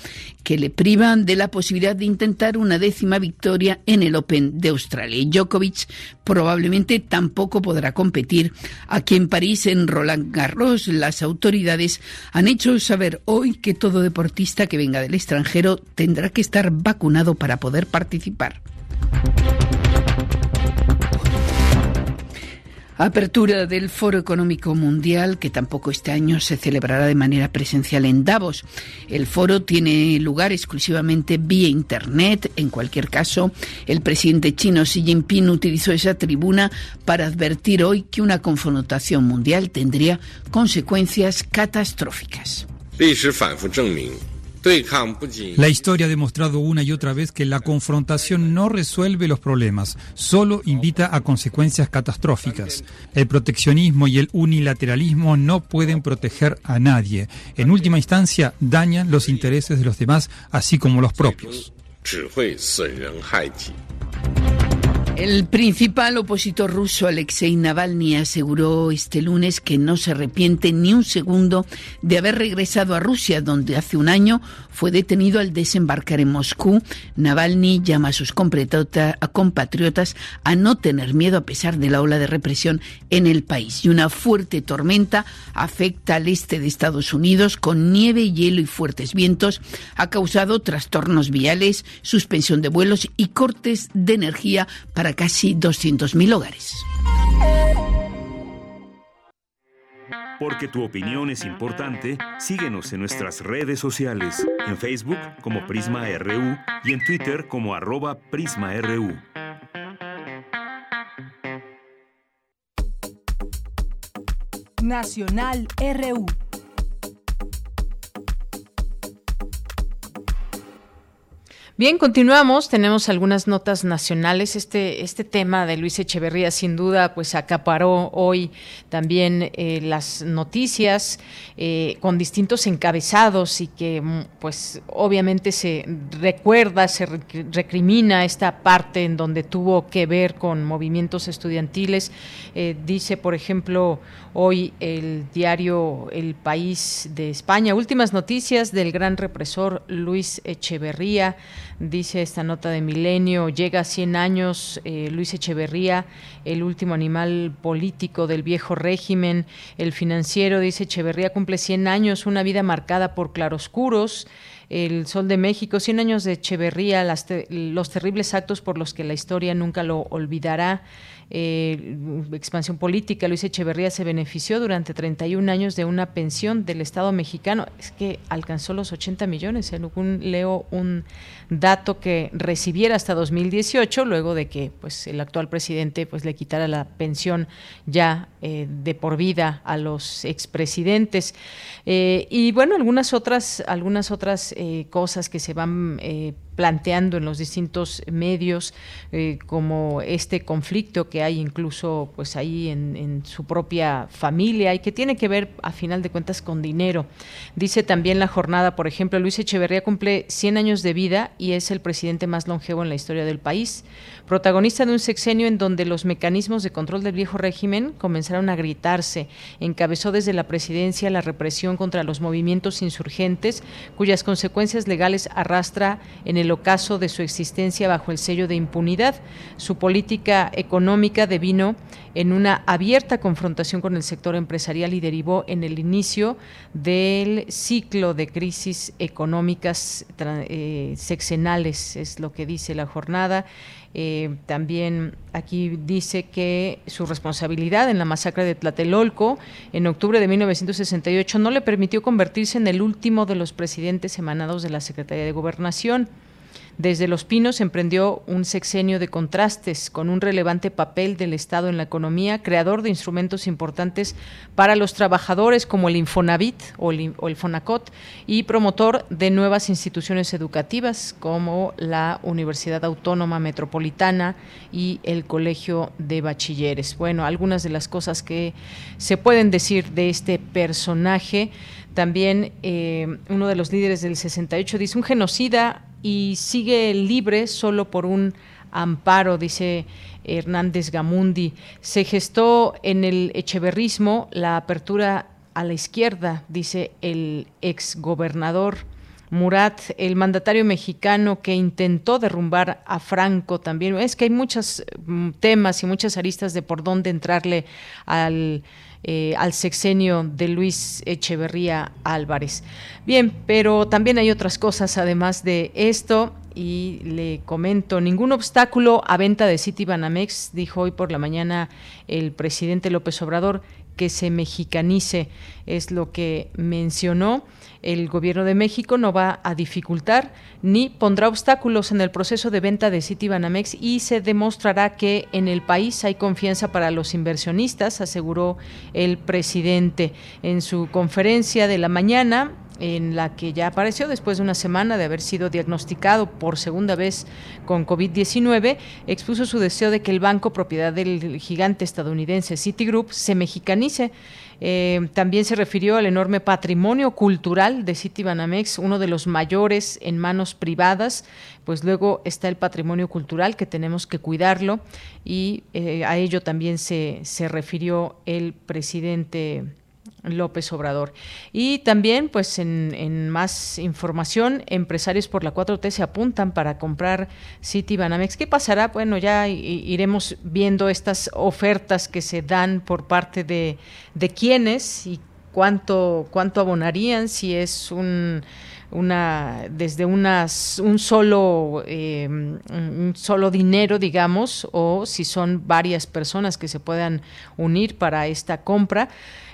que le privan de la posibilidad de intentar una décima victoria en el Open de Australia. Djokovic probablemente tampoco podrá competir. Aquí en París, en Roland Garros, las autoridades han hecho saber hoy que todo deportista que venga del extranjero tendrá que estar vacunado para poder participar. Apertura del Foro Económico Mundial, que tampoco este año se celebrará de manera presencial en Davos. El foro tiene lugar exclusivamente vía Internet. En cualquier caso, el presidente chino Xi Jinping utilizó esa tribuna para advertir hoy que una confrontación mundial tendría consecuencias catastróficas. La historia ha demostrado una y otra vez que la confrontación no resuelve los problemas, solo invita a consecuencias catastróficas. El proteccionismo y el unilateralismo no pueden proteger a nadie. En última instancia, dañan los intereses de los demás, así como los propios. El principal opositor ruso, Alexei Navalny, aseguró este lunes que no se arrepiente ni un segundo de haber regresado a Rusia, donde hace un año fue detenido al desembarcar en Moscú. Navalny llama a sus compatriotas a no tener miedo a pesar de la ola de represión en el país. Y una fuerte tormenta afecta al este de Estados Unidos con nieve, hielo y fuertes vientos. Ha causado trastornos viales, suspensión de vuelos y cortes de energía para para casi 200.000 hogares. Porque tu opinión es importante, síguenos en nuestras redes sociales, en Facebook como Prisma RU y en Twitter como arroba PrismaRU. Nacional RU. Bien, continuamos. Tenemos algunas notas nacionales. Este, este tema de Luis Echeverría, sin duda, pues acaparó hoy también eh, las noticias eh, con distintos encabezados y que, mm, pues, obviamente se recuerda, se recrimina esta parte en donde tuvo que ver con movimientos estudiantiles. Eh, dice, por ejemplo, hoy el diario El País de España, últimas noticias del gran represor Luis Echeverría. Dice esta nota de Milenio, llega a 100 años eh, Luis Echeverría, el último animal político del viejo régimen. El financiero dice Echeverría cumple 100 años, una vida marcada por claroscuros. El Sol de México, 100 años de Echeverría, los terribles actos por los que la historia nunca lo olvidará eh, expansión política, Luis Echeverría se benefició durante 31 años de una pensión del Estado mexicano. Es que alcanzó los 80 millones. Según leo un dato que recibiera hasta 2018, luego de que pues, el actual presidente pues, le quitara la pensión ya eh, de por vida a los expresidentes. Eh, y bueno, algunas otras, algunas otras eh, cosas que se van planteando en los distintos medios, como este conflicto que hay incluso pues ahí en, en, su propia familia y que tiene que ver a final de cuentas con dinero. Dice también la jornada, por ejemplo, Luis Echeverría cumple 100 años de vida y es el presidente más longevo en la historia del país protagonista de un sexenio en donde los mecanismos de control del viejo régimen comenzaron a gritarse. Encabezó desde la presidencia la represión contra los movimientos insurgentes, cuyas consecuencias legales arrastra en el ocaso de su existencia bajo el sello de impunidad. Su política económica devino en una abierta confrontación con el sector empresarial y derivó en el inicio del ciclo de crisis económicas eh, sexenales, es lo que dice la jornada. Eh, también aquí dice que su responsabilidad en la masacre de Tlatelolco en octubre de 1968 no le permitió convertirse en el último de los presidentes emanados de la Secretaría de Gobernación. Desde Los Pinos emprendió un sexenio de contrastes con un relevante papel del Estado en la economía, creador de instrumentos importantes para los trabajadores como el Infonavit o el, Fonacot y promotor de nuevas instituciones educativas como la Universidad Autónoma Metropolitana y el Colegio de Bachilleres. Bueno, algunas de las cosas que se pueden decir de este personaje. También eh, uno de los líderes del 68 dice, un genocida y sigue libre solo por un amparo, dice Hernández Gamundi. Se gestó en el echeverrismo la apertura a la izquierda, dice el exgobernador. Murat, el mandatario mexicano que intentó derrumbar a Franco también. Es que hay muchos mm, temas y muchas aristas de por dónde entrarle al eh, al sexenio de Luis Echeverría Álvarez. Bien, pero también hay otras cosas además de esto y le comento, ningún obstáculo a venta de City Banamex, dijo hoy por la mañana el presidente López Obrador, que se mexicanice, es lo que mencionó el gobierno de México no va a dificultar ni pondrá obstáculos en el proceso de venta de Citibanamex y se demostrará que en el país hay confianza para los inversionistas, aseguró el presidente. En su conferencia de la mañana en la que ya apareció después de una semana de haber sido diagnosticado por segunda vez con COVID-19, expuso su deseo de que el banco propiedad del gigante estadounidense Citigroup se mexicanice. Eh, también se refirió al enorme patrimonio cultural de Citibanamex, uno de los mayores en manos privadas, pues luego está el patrimonio cultural que tenemos que cuidarlo y eh, a ello también se, se refirió el presidente López Obrador. Y también, pues en, más información, empresarios por la 4T se apuntan para comprar City Banamex. ¿Qué pasará? Bueno, ya iremos viendo estas ofertas que se dan por parte de, de quiénes y cuánto, cuánto abonarían, si es un una desde unas un solo eh, un solo dinero digamos o si son varias personas que se puedan unir para esta compra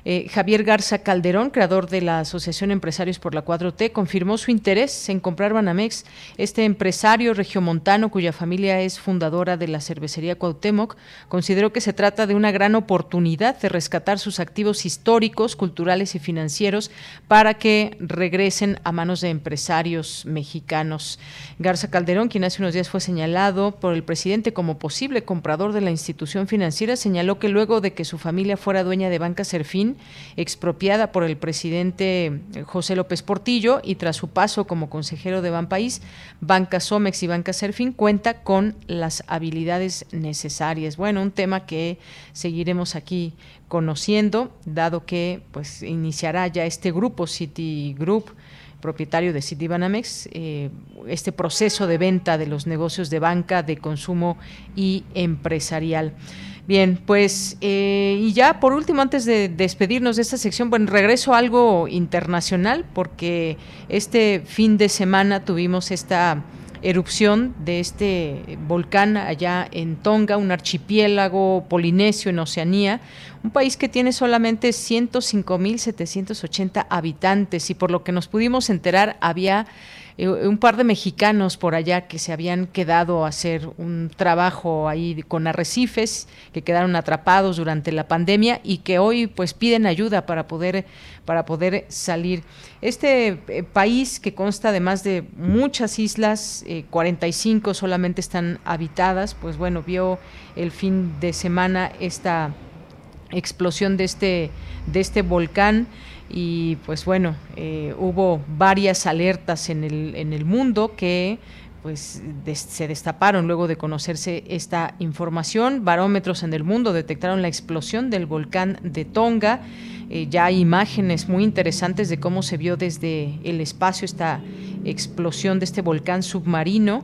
eh, Javier Garza Calderón, creador de la Asociación Empresarios por la 4T, confirmó su interés en comprar Banamex. Este empresario regiomontano, cuya familia es fundadora de la cervecería Cuauhtémoc, consideró que se trata de una gran oportunidad de rescatar sus activos históricos, culturales y financieros para que regresen a manos de empresarios mexicanos. Garza Calderón, quien hace unos días fue señalado por el presidente como posible comprador de la institución financiera, señaló que luego de que su familia fuera dueña de Banca Serfín, expropiada por el presidente eh, José López Portillo y tras su paso como consejero de Banpaís, Banca Somex y Banca Serfín cuenta con las habilidades necesarias. Bueno, un tema que seguiremos aquí conociendo, dado que pues iniciará ya este grupo Citigroup propietario de Citibanamex, eh, este proceso de venta de los negocios de banca, de consumo y empresarial. Bien, pues eh, y ya por último, antes de despedirnos de esta sección, bueno, regreso a algo internacional porque este fin de semana tuvimos esta erupción de este volcán allá en Tonga, un archipiélago polinesio en Oceanía, un país que tiene solamente 105.780 habitantes y por lo que nos pudimos enterar había eh, un par de mexicanos por allá que se habían quedado a hacer un trabajo ahí con arrecifes, que quedaron atrapados durante la pandemia y que hoy pues piden ayuda para poder para poder salir. Este eh, país que consta de más de muchas islas, 45 eh, solamente están habitadas, pues bueno, vio el fin de semana esta explosión de este de este volcán y pues bueno, eh, hubo varias alertas en el, en el mundo que pues se destaparon luego de conocerse esta información. Barómetros en el mundo detectaron la explosión del volcán de Tonga. Eh, ya hay imágenes muy interesantes de cómo se vio desde el espacio esta explosión de este volcán submarino.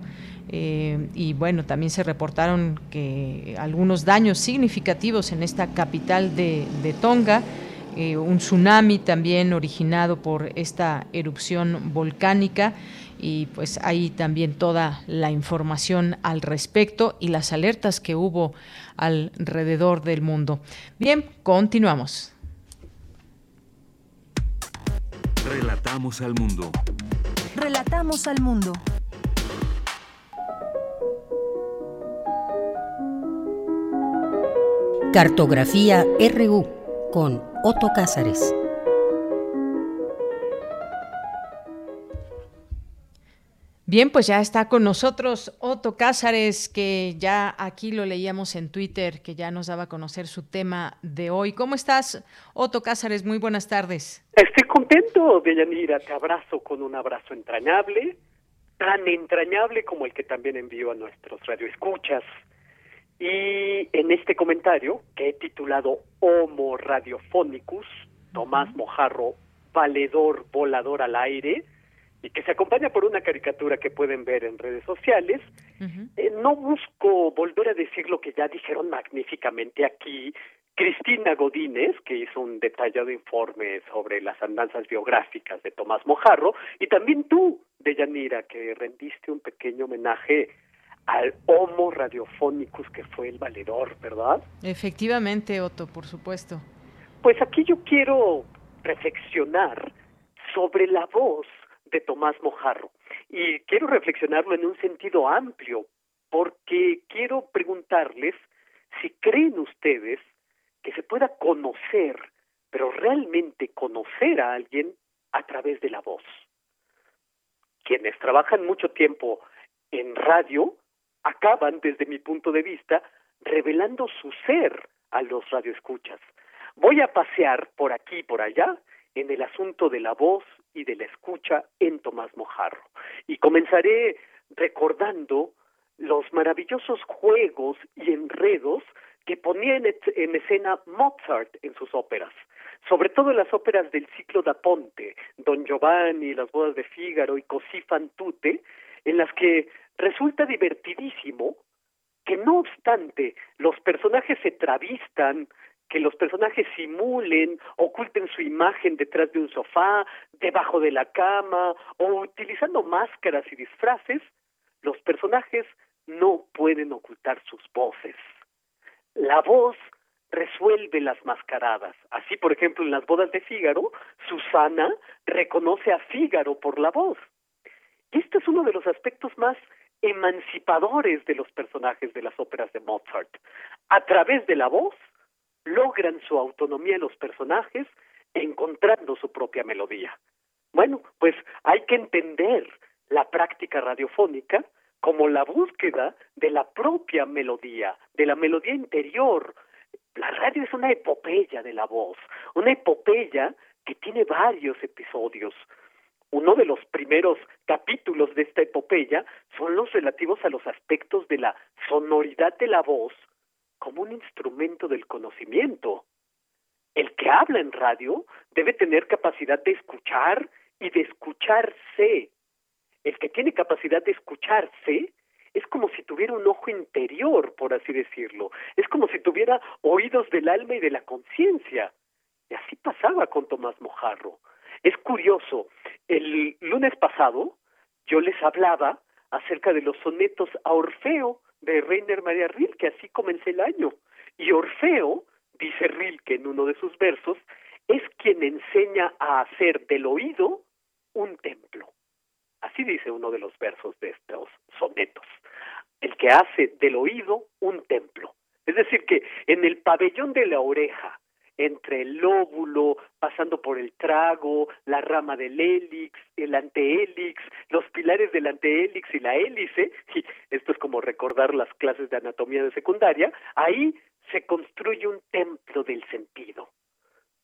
Eh, y bueno, también se reportaron que algunos daños significativos en esta capital de, de Tonga. Eh, un tsunami también originado por esta erupción volcánica y pues hay también toda la información al respecto y las alertas que hubo alrededor del mundo. Bien, continuamos. Relatamos al mundo. Relatamos al mundo. Cartografía RU con Otto Cázares. Bien, pues ya está con nosotros Otto Cázares, que ya aquí lo leíamos en Twitter, que ya nos daba a conocer su tema de hoy. ¿Cómo estás, Otto Cázares? Muy buenas tardes. Estoy contento, Deyanira. Te abrazo con un abrazo entrañable, tan entrañable como el que también envío a nuestros radioescuchas. Y en este comentario, que he titulado Homo Radiophonicus, Tomás Mojarro, valedor volador al aire, y que se acompaña por una caricatura que pueden ver en redes sociales, eh, no busco volver a decir lo que ya dijeron magníficamente aquí Cristina Godínez, que hizo un detallado informe sobre las andanzas biográficas de Tomás Mojarro, y también tú, Deyanira, que rendiste un pequeño homenaje al Homo Radiophonicus que fue el valedor, ¿verdad? Efectivamente, Otto, por supuesto. Pues aquí yo quiero reflexionar sobre la voz de Tomás Mojarro y quiero reflexionarlo en un sentido amplio porque quiero preguntarles si creen ustedes que se pueda conocer, pero realmente conocer a alguien a través de la voz. Quienes trabajan mucho tiempo en radio acaban, desde mi punto de vista, revelando su ser a los radioescuchas. Voy a pasear por aquí y por allá en el asunto de la voz y de la escucha en Tomás Mojarro. Y comenzaré recordando los maravillosos juegos y enredos que ponía en, escena Mozart en sus óperas, sobre todo en las óperas del ciclo da Ponte, Don Giovanni, Las bodas de Fígaro y Così fan tutte, en las que resulta divertidísimo que no obstante los personajes se travistan, que los personajes simulen, oculten su imagen detrás de un sofá, debajo de la cama o utilizando máscaras y disfraces, los personajes no pueden ocultar sus voces. La voz resuelve las mascaradas. Así, por ejemplo, en las bodas de Fígaro, Susana reconoce a Fígaro por la voz. Y este es uno de los aspectos más emancipadores de los personajes de las óperas de Mozart. A través de la voz, logran su autonomía los personajes encontrando su propia melodía. Bueno, pues hay que entender la práctica radiofónica como la búsqueda de la propia melodía, de la melodía interior. La radio es una epopeya de la voz, una epopeya que tiene varios episodios. Uno de los primeros capítulos de esta epopeya son los relativos a los aspectos de la sonoridad de la voz como un instrumento del conocimiento. El que habla en radio debe tener capacidad de escuchar y de escucharse. El que tiene capacidad de escucharse es como si tuviera un ojo interior, por así decirlo. Es como si tuviera oídos del alma y de la conciencia. Y así pasaba con Tomás Mojarro. Es curioso, el lunes pasado yo les hablaba acerca de los sonetos a Orfeo de Reiner María Rilke, así comencé el año. Y Orfeo, dice Rilke en uno de sus versos, es quien enseña a hacer del oído un templo. Así dice uno de los versos de estos sonetos. El que hace del oído un templo. Es decir, que en el pabellón de la oreja, entre el lóbulo, pasando por el trago, la rama del hélix, el antehélix, los pilares del antehélix y la hélice, y esto es como recordar las clases de anatomía de secundaria, ahí se construye un templo del sentido.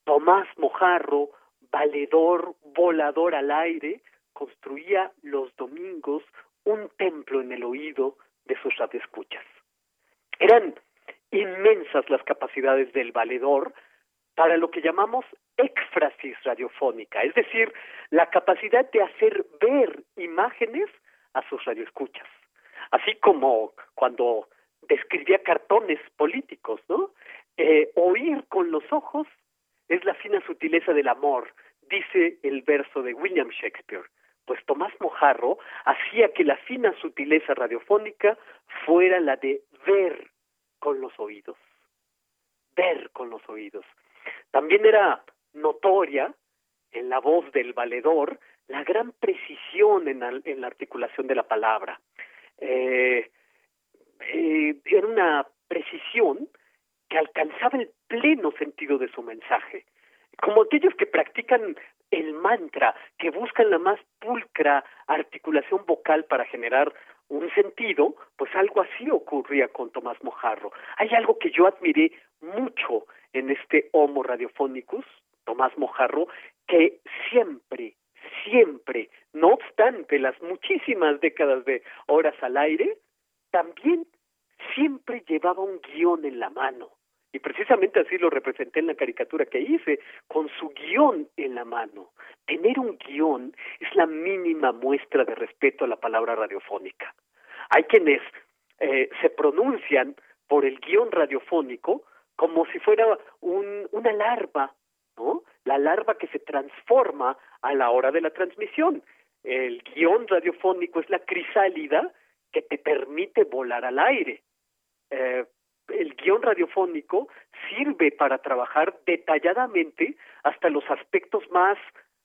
Tomás Mojarro, valedor, volador al aire, construía los domingos un templo en el oído de sus radioescuchas. Eran inmensas las capacidades del valedor para lo que llamamos éxfrasis radiofónica, es decir, la capacidad de hacer ver imágenes a sus radioescuchas. Así como cuando describía cartones políticos, ¿no? Eh, oír con los ojos es la fina sutileza del amor, dice el verso de William Shakespeare. Pues Tomás Mojarro hacía que la fina sutileza radiofónica fuera la de ver con los oídos. Ver con los oídos. También era notoria en la voz del valedor la gran precisión en, la articulación de la palabra. Eh, eh, era una precisión que alcanzaba el pleno sentido de su mensaje. Como aquellos que practican el mantra, que buscan la más pulcra articulación vocal para generar un sentido, pues algo así ocurría con Tomás Mojarro. Hay algo que yo admiré mucho en este Homo Radiofonicus, Tomás Mojarro, que siempre, siempre, no obstante las muchísimas décadas de horas al aire, también siempre llevaba un guion en la mano. Y precisamente así lo representé en la caricatura que hice, con su guion en la mano. Tener un guion es la mínima muestra de respeto a la palabra radiofónica. Hay quienes eh, se pronuncian por el guion radiofónico como si fuera un, una larva, ¿no? La larva que se transforma a la hora de la transmisión. El guion radiofónico es la crisálida que te permite volar al aire. Eh, el guion radiofónico sirve para trabajar detalladamente hasta los aspectos más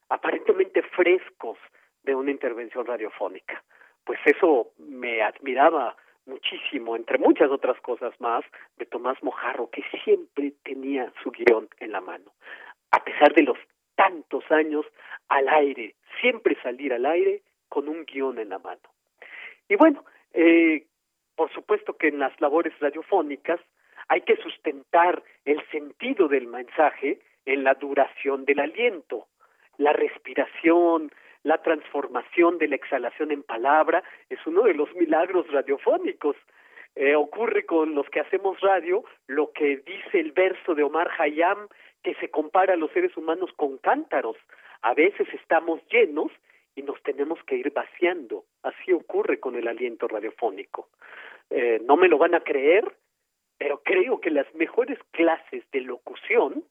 aparentemente frescos de una intervención radiofónica. Pues eso me admiraba muchísimo, entre muchas otras cosas más, de Tomás Mojarro, que siempre tenía su guion en la mano. A pesar de los tantos años al aire, siempre salir al aire con un guion en la mano. Y bueno, eh, por supuesto que en las labores radiofónicas hay que sustentar el sentido del mensaje en la duración del aliento, la respiración, la transformación de la exhalación en palabra es uno de los milagros radiofónicos. Eh, ocurre con los que hacemos radio lo que dice el verso de Omar Hayam, que se compara a los seres humanos con cántaros. A veces estamos llenos y nos tenemos que ir vaciando. Así ocurre con el aliento radiofónico. Eh, no me lo van a creer, pero creo que las mejores clases de locución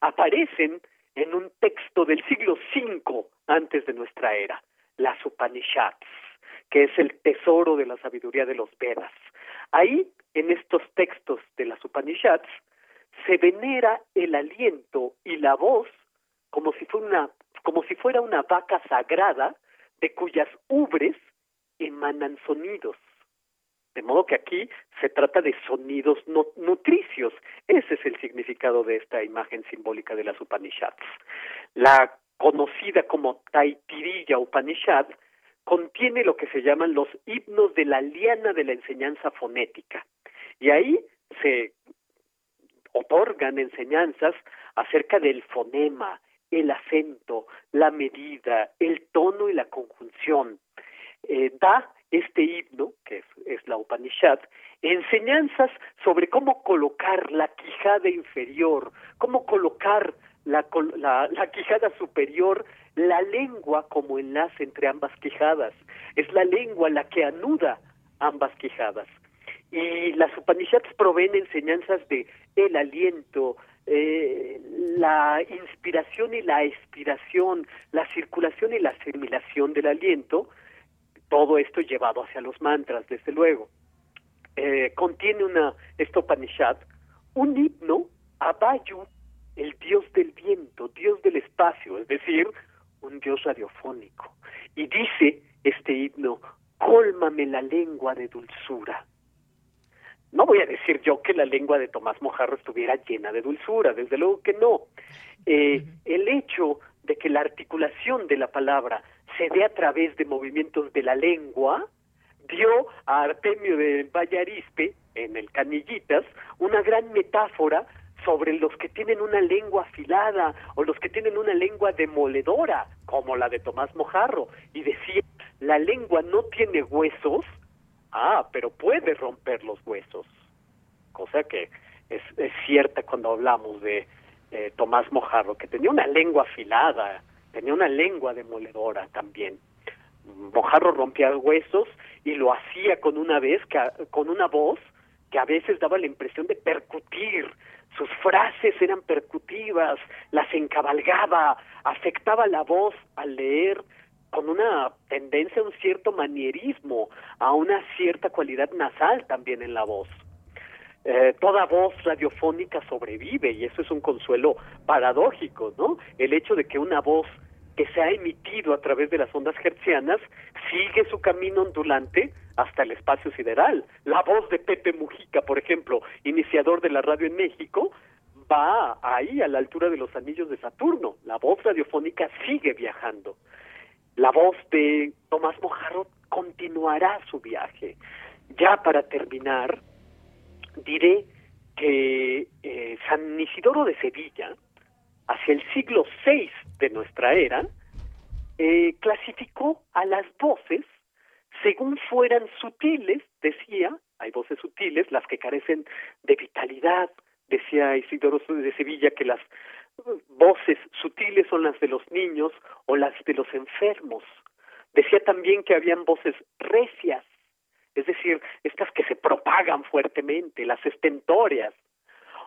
aparecen en un texto del siglo V antes de nuestra era, las Upanishads, que es el tesoro de la sabiduría de los Vedas. Ahí, en estos textos de las Upanishads, se venera el aliento y la voz como si fuera una, vaca sagrada de cuyas ubres emanan sonidos. De modo que aquí se trata de sonidos nutricios. Ese es el significado de esta imagen simbólica de las Upanishads. La conocida como Taitirilla Upanishad contiene lo que se llaman los himnos de la liana de la enseñanza fonética. Y ahí se otorgan enseñanzas acerca del fonema, el acento, la medida, el tono y la conjunción. Eh, da este himno, que es, la Upanishad, enseñanzas sobre cómo colocar la quijada inferior, cómo colocar la, la, quijada superior, la lengua como enlace entre ambas quijadas. Es la lengua la que anuda ambas quijadas. Y las Upanishads proveen enseñanzas de el aliento, eh, la inspiración y la expiración, la circulación y la asimilación del aliento, todo esto llevado hacia los mantras, desde luego. Eh, contiene una, esta Upanishad, un himno a Vayu, el dios del viento, dios del espacio, es decir, un dios radiofónico. Y dice este himno, cólmame la lengua de dulzura. No voy a decir yo que la lengua de Tomás Mojarro estuviera llena de dulzura, desde luego que no. Eh, el hecho de que la articulación de la palabra se dé a través de movimientos de la lengua, dio a Artemio de Vallarispe, en el Canillitas, una gran metáfora sobre los que tienen una lengua afilada o los que tienen una lengua demoledora, como la de Tomás Mojarro, y decía, la lengua no tiene huesos, ah, pero puede romper los huesos, cosa que es, es cierta cuando hablamos de eh, Tomás Mojarro, que tenía una lengua afilada, tenía una lengua demoledora también. Mojarro rompía huesos y lo hacía con una vez que, con una voz que a veces daba la impresión de percutir. Sus frases eran percutivas, las encabalgaba, afectaba la voz al leer con una tendencia a un cierto manierismo, a una cierta cualidad nasal también en la voz. Eh, toda voz radiofónica sobrevive y eso es un consuelo paradójico, ¿no? El hecho de que una voz que se ha emitido a través de las ondas hertzianas sigue su camino ondulante hasta el espacio sideral. La voz de Pepe Mujica, por ejemplo, iniciador de la radio en México, va ahí a la altura de los anillos de Saturno. La voz radiofónica sigue viajando la voz de Tomás Mojarro continuará su viaje. Ya para terminar, diré que eh, San Isidoro de Sevilla, hacia el siglo VI de nuestra era, eh, clasificó a las voces según fueran sutiles, decía, hay voces sutiles, las que carecen de vitalidad, decía Isidoro de Sevilla que las voces sutiles son las de los niños o las de los enfermos. Decía también que habían voces recias, es decir, estas que se propagan fuertemente, las estentorias.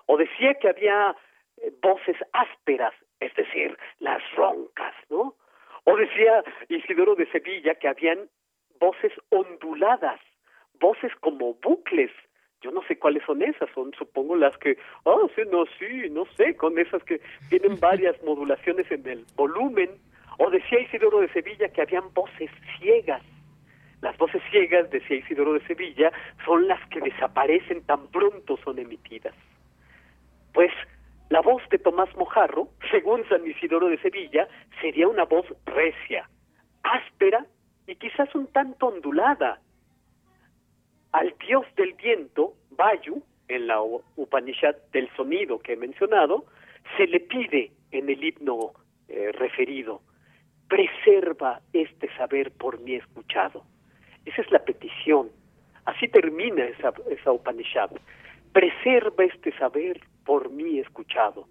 O decía que había eh, voces ásperas, es decir, las roncas, ¿no? O decía Isidoro de Sevilla que habían voces onduladas, voces como bucles, yo no sé cuáles son esas, son supongo las que, ah, sí, no, sí, no sé, con esas que tienen varias modulaciones en el volumen. O decía Isidoro de Sevilla que habían voces ciegas. Las voces ciegas, decía Isidoro de Sevilla, son las que desaparecen tan pronto son emitidas. Pues la voz de Tomás Mojarro, según San Isidoro de Sevilla, sería una voz recia, áspera y quizás un tanto ondulada, al dios del viento, Vayu, en la Upanishad del sonido que he mencionado, se le pide en el himno eh, referido, preserva este saber por mí escuchado. Esa es la petición. Así termina esa, esa Upanishad. Preserva este saber por mí escuchado.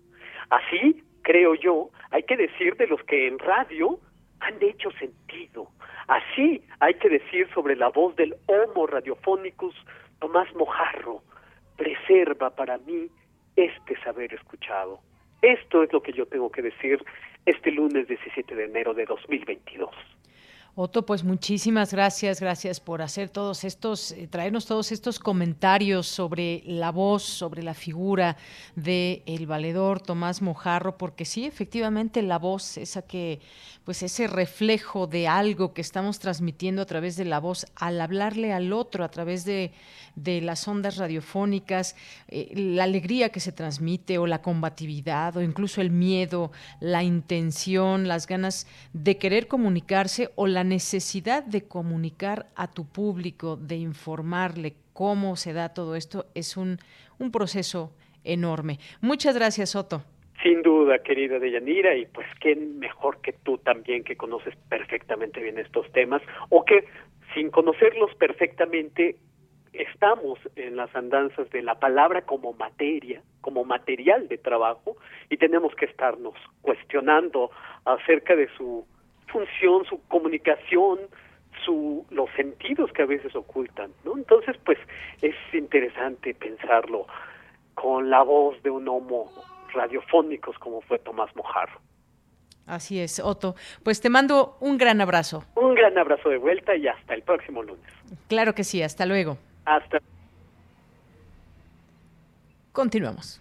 Así, creo yo, hay que decir de los que en radio han hecho sentido, Así hay que decir sobre la voz del Homo Radiophonicus Tomás Mojarro, preserva para mí este saber escuchado. Esto es lo que yo tengo que decir este lunes 17 de enero de 2022. Otto, pues muchísimas gracias, gracias por hacer todos estos, eh, traernos todos estos comentarios sobre la voz, sobre la figura de el valedor Tomás Mojarro, porque sí, efectivamente la voz, esa que, pues ese reflejo de algo que estamos transmitiendo a través de la voz, al hablarle al otro a través de, de las ondas radiofónicas, eh, la alegría que se transmite o la combatividad o incluso el miedo, la intención, las ganas de querer comunicarse o la necesidad de comunicar a tu público, de informarle cómo se da todo esto, es un, un proceso enorme. Muchas gracias, Otto. Sin duda, querida Deyanira, y pues qué mejor que tú también que conoces perfectamente bien estos temas, o que sin conocerlos perfectamente estamos en las andanzas de la palabra como materia, como material de trabajo, y tenemos que estarnos cuestionando acerca de su función, su comunicación, su, los sentidos que a veces ocultan, ¿no? Entonces, pues es interesante pensarlo con la voz de un homo radiofónicos como fue Tomás Mojarro. Así es, Otto. Pues te mando un gran abrazo. Un gran abrazo de vuelta y hasta el próximo lunes. Claro que sí, hasta luego. Hasta. Continuamos.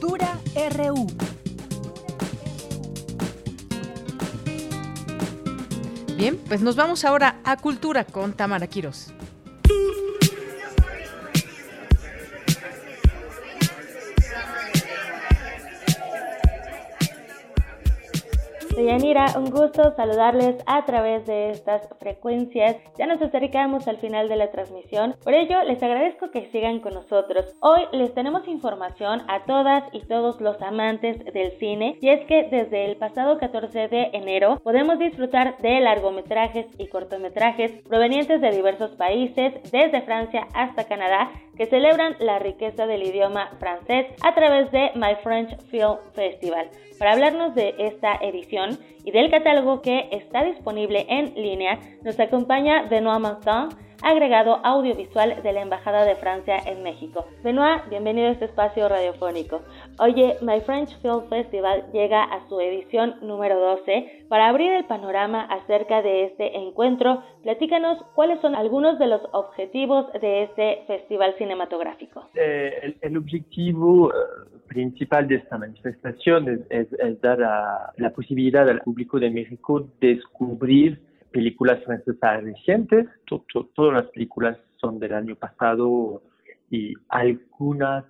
Cultura RU. Bien, pues nos vamos ahora a Cultura con Tamara Quiros. Yanira, un gusto saludarles a través de estas frecuencias. Ya nos acercamos al final de la transmisión, por ello les agradezco que sigan con nosotros. Hoy les tenemos información a todas y todos los amantes del cine y es que desde el pasado 14 de enero podemos disfrutar de largometrajes y cortometrajes provenientes de diversos países, desde Francia hasta Canadá, que celebran la riqueza del idioma francés a través de My French Film Festival. Para hablarnos de esta edición y del catálogo que está disponible en línea, nos acompaña Benoit Martin, agregado audiovisual de la Embajada de Francia en México. Benoit, bienvenido a este espacio radiofónico. Oye, My French Film Festival llega a su edición número 12. Para abrir el panorama acerca de este encuentro, platícanos cuáles son algunos de los objetivos de este festival cinematográfico. Eh, el, objetivo eh, principal de esta manifestación es, dar la posibilidad al público de México descubrir películas francesas recientes, todas las películas son del año pasado y algunas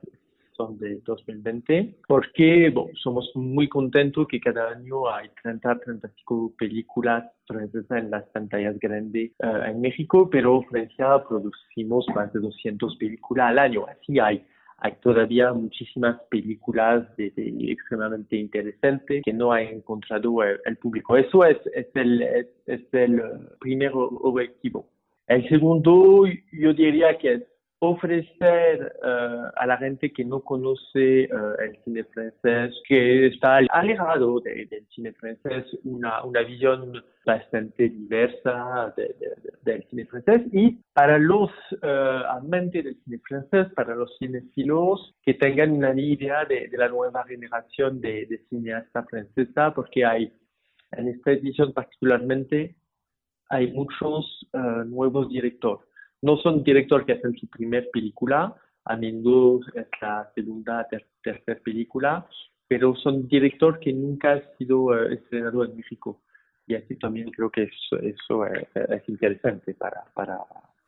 son de 2020, porque somos muy contentos que cada año hay 30, 35 películas francesas en las pantallas grandes eh, en México, pero Francia producimos más de 200 películas al año, así hay hay todavía muchísimas películas de, extremadamente interesantes que no ha encontrado el, público. Eso es, es, el, es, el primer objetivo. El segundo, yo diría que es ofrecer uh, a la gente que no conoce uh, el cine francés, que está alejado de, del cine francés, una, una visión bastante diversa de, de, del cine francés. Y para los uh, amantes del cine francés, para los cinefilos, que tengan una idea de, la nueva generación de, cineastas francesa, porque hay en esta edición particularmente hay muchos nuevos directores no son directores que hacen su primer película, a menudo es la segunda, ter tercera película, pero son directores que nunca han sido uh, estrenados en México. Y así también creo que eso, eso es, es interesante para, para,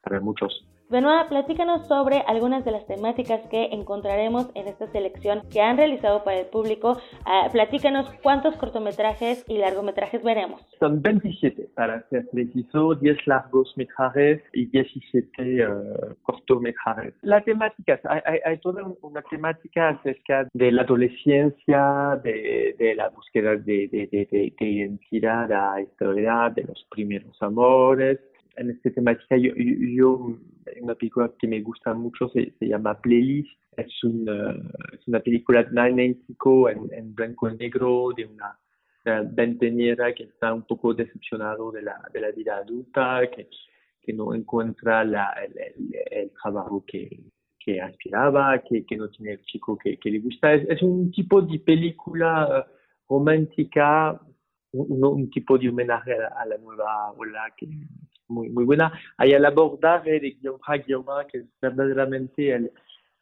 para muchos. Benoit, platícanos sobre algunas de las temáticas que encontraremos en esta selección que han realizado para el público. Uh, platícanos cuántos cortometrajes y largometrajes veremos. Son 27, para ser preciso, 10 largos metrajes y 17 uh, cortometrajes. La temática, hay, hay, toda una temática acerca de la adolescencia, de, de la búsqueda de, de, de, de identidad, la historia de los primeros amores, en esta temática, yo, yo, una película que me gusta mucho se, se llama Playlist. Es una, es una película dinámico en, en blanco y negro de una, veinteañera que está un poco decepcionado de la, de la vida adulta, que, que no encuentra la, el, trabajo que, que aspiraba, que, que, no tiene el chico que, que le gusta. Es, es, un tipo de película romántica, un, un tipo de homenaje a, la nueva ola que muy, muy buena. Hay el abordaje de Guillaume que es verdaderamente el,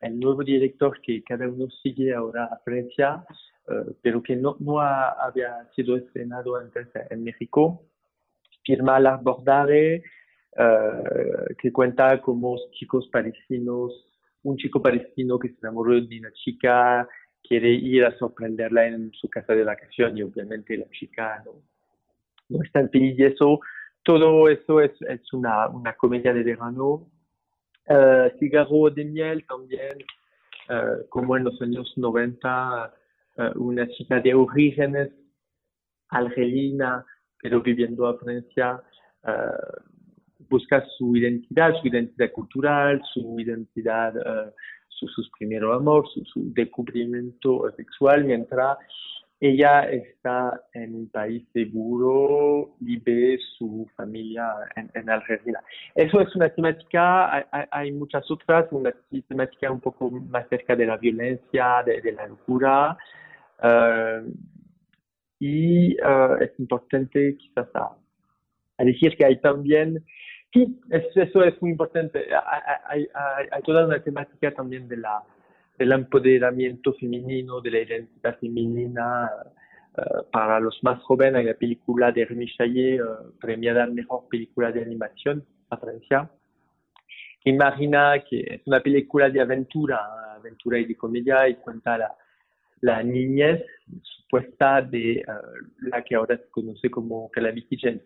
el nuevo director que cada uno sigue ahora a Francia, eh, pero que no, no había sido estrenado antes en México. Firma el abordaje eh, que cuenta como chicos palestinos, un chico palestino que se enamoró de una chica, quiere ir a sorprenderla en su casa de vacación y obviamente la chica no, no está feliz y eso, todo eso es, es una, una comedia de verano. Uh, Cigarro de miel también, uh, como en los años 90, uh, una chica de orígenes argelina, pero viviendo a Francia, busca su identidad, su identidad cultural, su identidad, su, sus primeros amor, su, su, descubrimiento sexual, mientras ella está en un país seguro y ve su familia en, en Argentina. Eso es una temática, hay, hay, muchas otras, una temática un poco más cerca de la violencia, de, de la locura. Uh, y uh, es importante quizás a, a decir que hay también Sí, eso es muy importante. Hay, hay, hay, toda una temática también de la, del empoderamiento femenino, de la identidad femenina. Uh, para los más jóvenes, hay la película de Rémi Chaillet, uh, premiada mejor película de animación a Francia. Imagina que es una película de aventura, aventura y de comedia, y cuenta la, la niñez supuesta de uh, la que ahora se conoce como Calamity Jane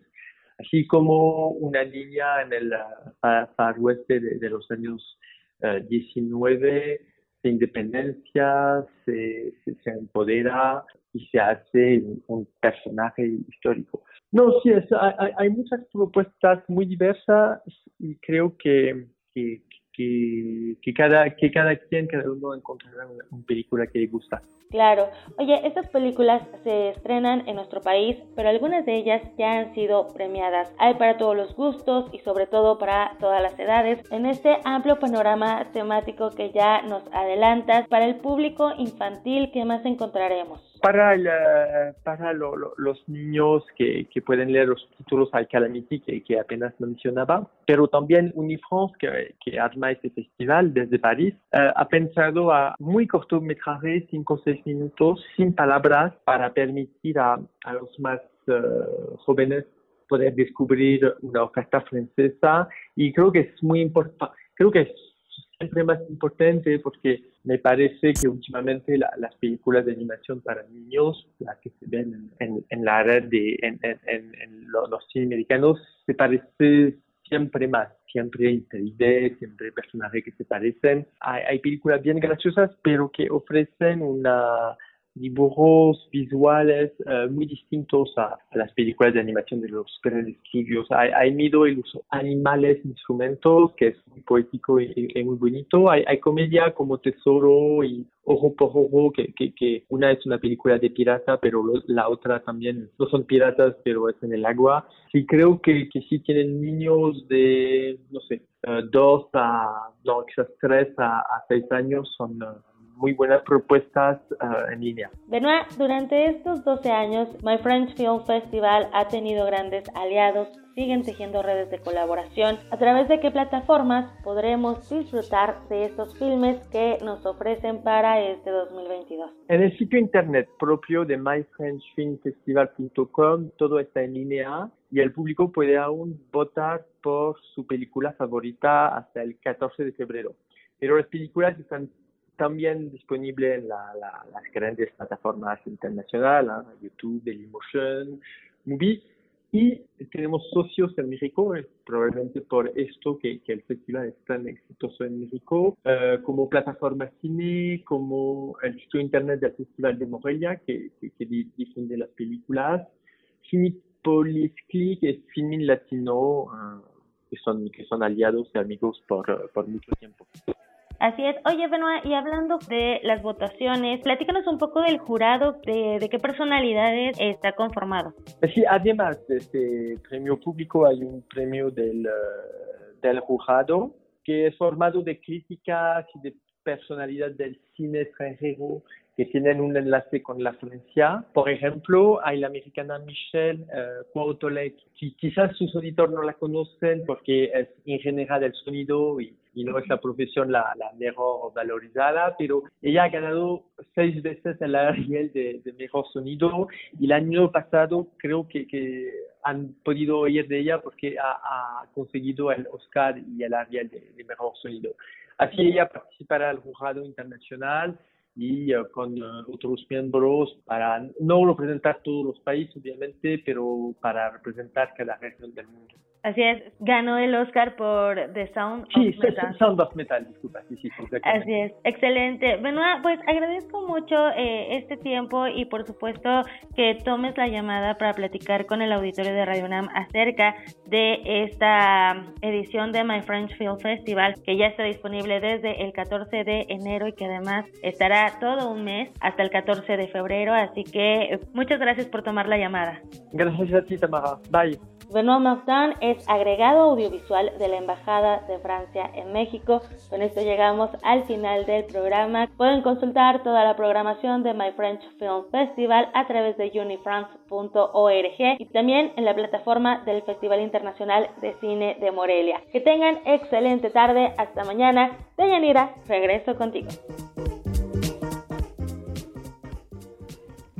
así como una niña en el far, oeste de, los años 19 eh, se independencia, se, se, empodera y se hace un, personaje histórico. No, sí, hay, hay, muchas propuestas muy diversas y creo que, que, cada, que cada quien, cada uno encontrará una, una película que le gusta. Claro. Oye, estas películas se estrenan en nuestro país, pero algunas de ellas ya han sido premiadas. Hay para todos los gustos y sobre todo para todas las edades. En este amplio panorama temático que ya nos adelantas, para el público infantil, ¿qué más encontraremos? Para, eh, para los niños que, que, pueden leer los títulos al Calamity que, apenas mencionaba, pero también Unifrance, que, que arma este festival desde París, uh, ha pensado a muy cortometrajes, 5 o 6 minutos, sin palabras, para permitir a, los más uh, jóvenes poder descubrir una orquesta francesa. Y creo que es muy importante, creo que es siempre más importante porque me parece que últimamente la, las películas de animación para niños, las que se ven en, en la red de en, en, en los, los cines americanos, se parece siempre más, siempre 3D, siempre personajes que se parecen. Hay, hay películas bien graciosas, pero que ofrecen una dibujos visuales uh, muy distintos a, a, las películas de animación de los grandes estudios. Hay, hay miedo el uso animales, instrumentos, que es muy poético y, y, muy bonito. Hay, hay, comedia como Tesoro y Ojo por Ojo, que, que, que, una es una película de pirata, pero la otra también no son piratas, pero es en el agua. Y creo que, que si tienen niños de, no sé, uh, dos a, no, quizás tres a, a seis años, son... Uh, muy buenas propuestas uh, en línea. Benoit, durante estos 12 años, My French Film Festival ha tenido grandes aliados, siguen tejiendo redes de colaboración. ¿A través de qué plataformas podremos disfrutar de estos filmes que nos ofrecen para este 2022? En el sitio internet propio de myfrenchfilmfestival.com todo está en línea y el público puede aún votar por su película favorita hasta el 14 de febrero. Pero las películas están también disponible en la, la, las grandes plataformas internacionales, ¿eh? YouTube, Dailymotion, Movie. Y tenemos socios en México, probablemente por esto que, el festival es tan exitoso en México, uh, como plataforma cine, como el sitio internet del Festival de Morelia, que, difunde las películas, Cinepolis Click y Filmin Latino, uh, que, son, que son aliados y amigos por mucho tiempo. Así es. Oye, Benoit, y hablando de las votaciones, platícanos un poco del jurado, de, de qué personalidades está conformado. Sí, además de este premio público hay un premio del, uh, del jurado que es formado de críticas y de personalidad del cine extranjero que tienen un enlace con la Francia. Por ejemplo, hay la americana Michelle uh, que quizás sus auditores no la conocen porque es ingeniera del sonido y, y no es la profesión la, la, mejor valorizada, pero ella ha ganado seis veces el Ariel de, de mejor sonido y el año pasado creo que, que han podido oír de ella porque ha, ha conseguido el Oscar y el Ariel de, de mejor sonido. Así ella participará al jurado internacional y uh, con uh, otros miembros para no representar todos los países, obviamente, pero para representar cada región del mundo. Así es, ganó el Oscar por The Sound sí, of Metal. Sound of Metal, disculpa, sí, sí, Así es, excelente. Benoit, pues agradezco mucho eh, este tiempo y por supuesto que tomes la llamada para platicar con el auditorio de Radio UNAM acerca de esta edición de My French Film Festival que ya está disponible desde el 14 de enero y que además estará todo un mes hasta el 14 de febrero, así que eh, muchas gracias por tomar la llamada. Gracias a ti, Tamara. Bye. Benoit Martin es agregado audiovisual de la Embajada de Francia en México. Con esto llegamos al final del programa. Pueden consultar toda la programación de My French Film Festival a través de unifrance.org y también en la plataforma del Festival Internacional de Cine de Morelia. Que tengan excelente tarde. Hasta mañana. Deyanira, regreso contigo.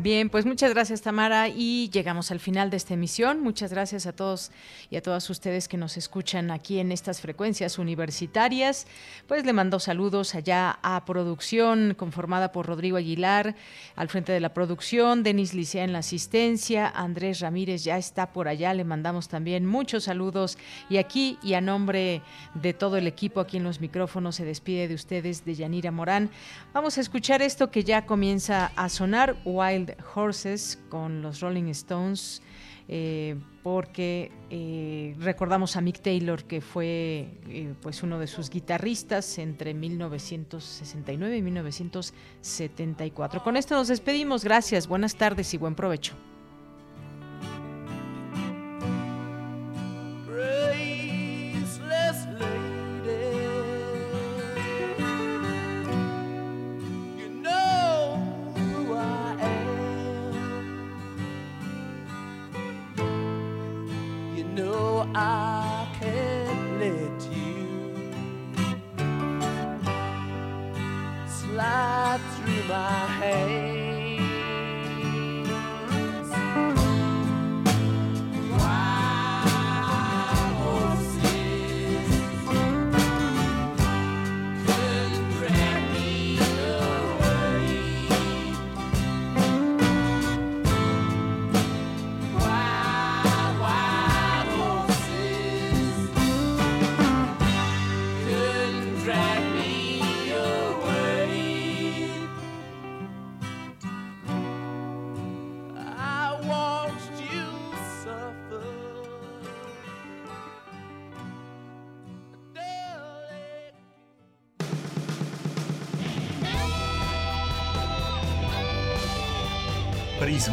Bien, pues muchas gracias Tamara y llegamos al final de esta emisión. Muchas gracias a todos y a todas ustedes que nos escuchan aquí en estas frecuencias universitarias. Pues le mando saludos allá a producción conformada por Rodrigo Aguilar al frente de la producción, Denis Licea en la asistencia, Andrés Ramírez ya está por allá, le mandamos también muchos saludos y aquí y a nombre de todo el equipo aquí en los micrófonos se despide de ustedes de Yanira Morán. Vamos a escuchar esto que ya comienza a sonar, Wild Horses con los Rolling Stones, eh, porque eh, recordamos a Mick Taylor, que fue eh, pues uno de sus guitarristas entre 1969 y 1974. Con esto nos despedimos. Gracias, buenas tardes y buen provecho. I can't let you slide through my hands.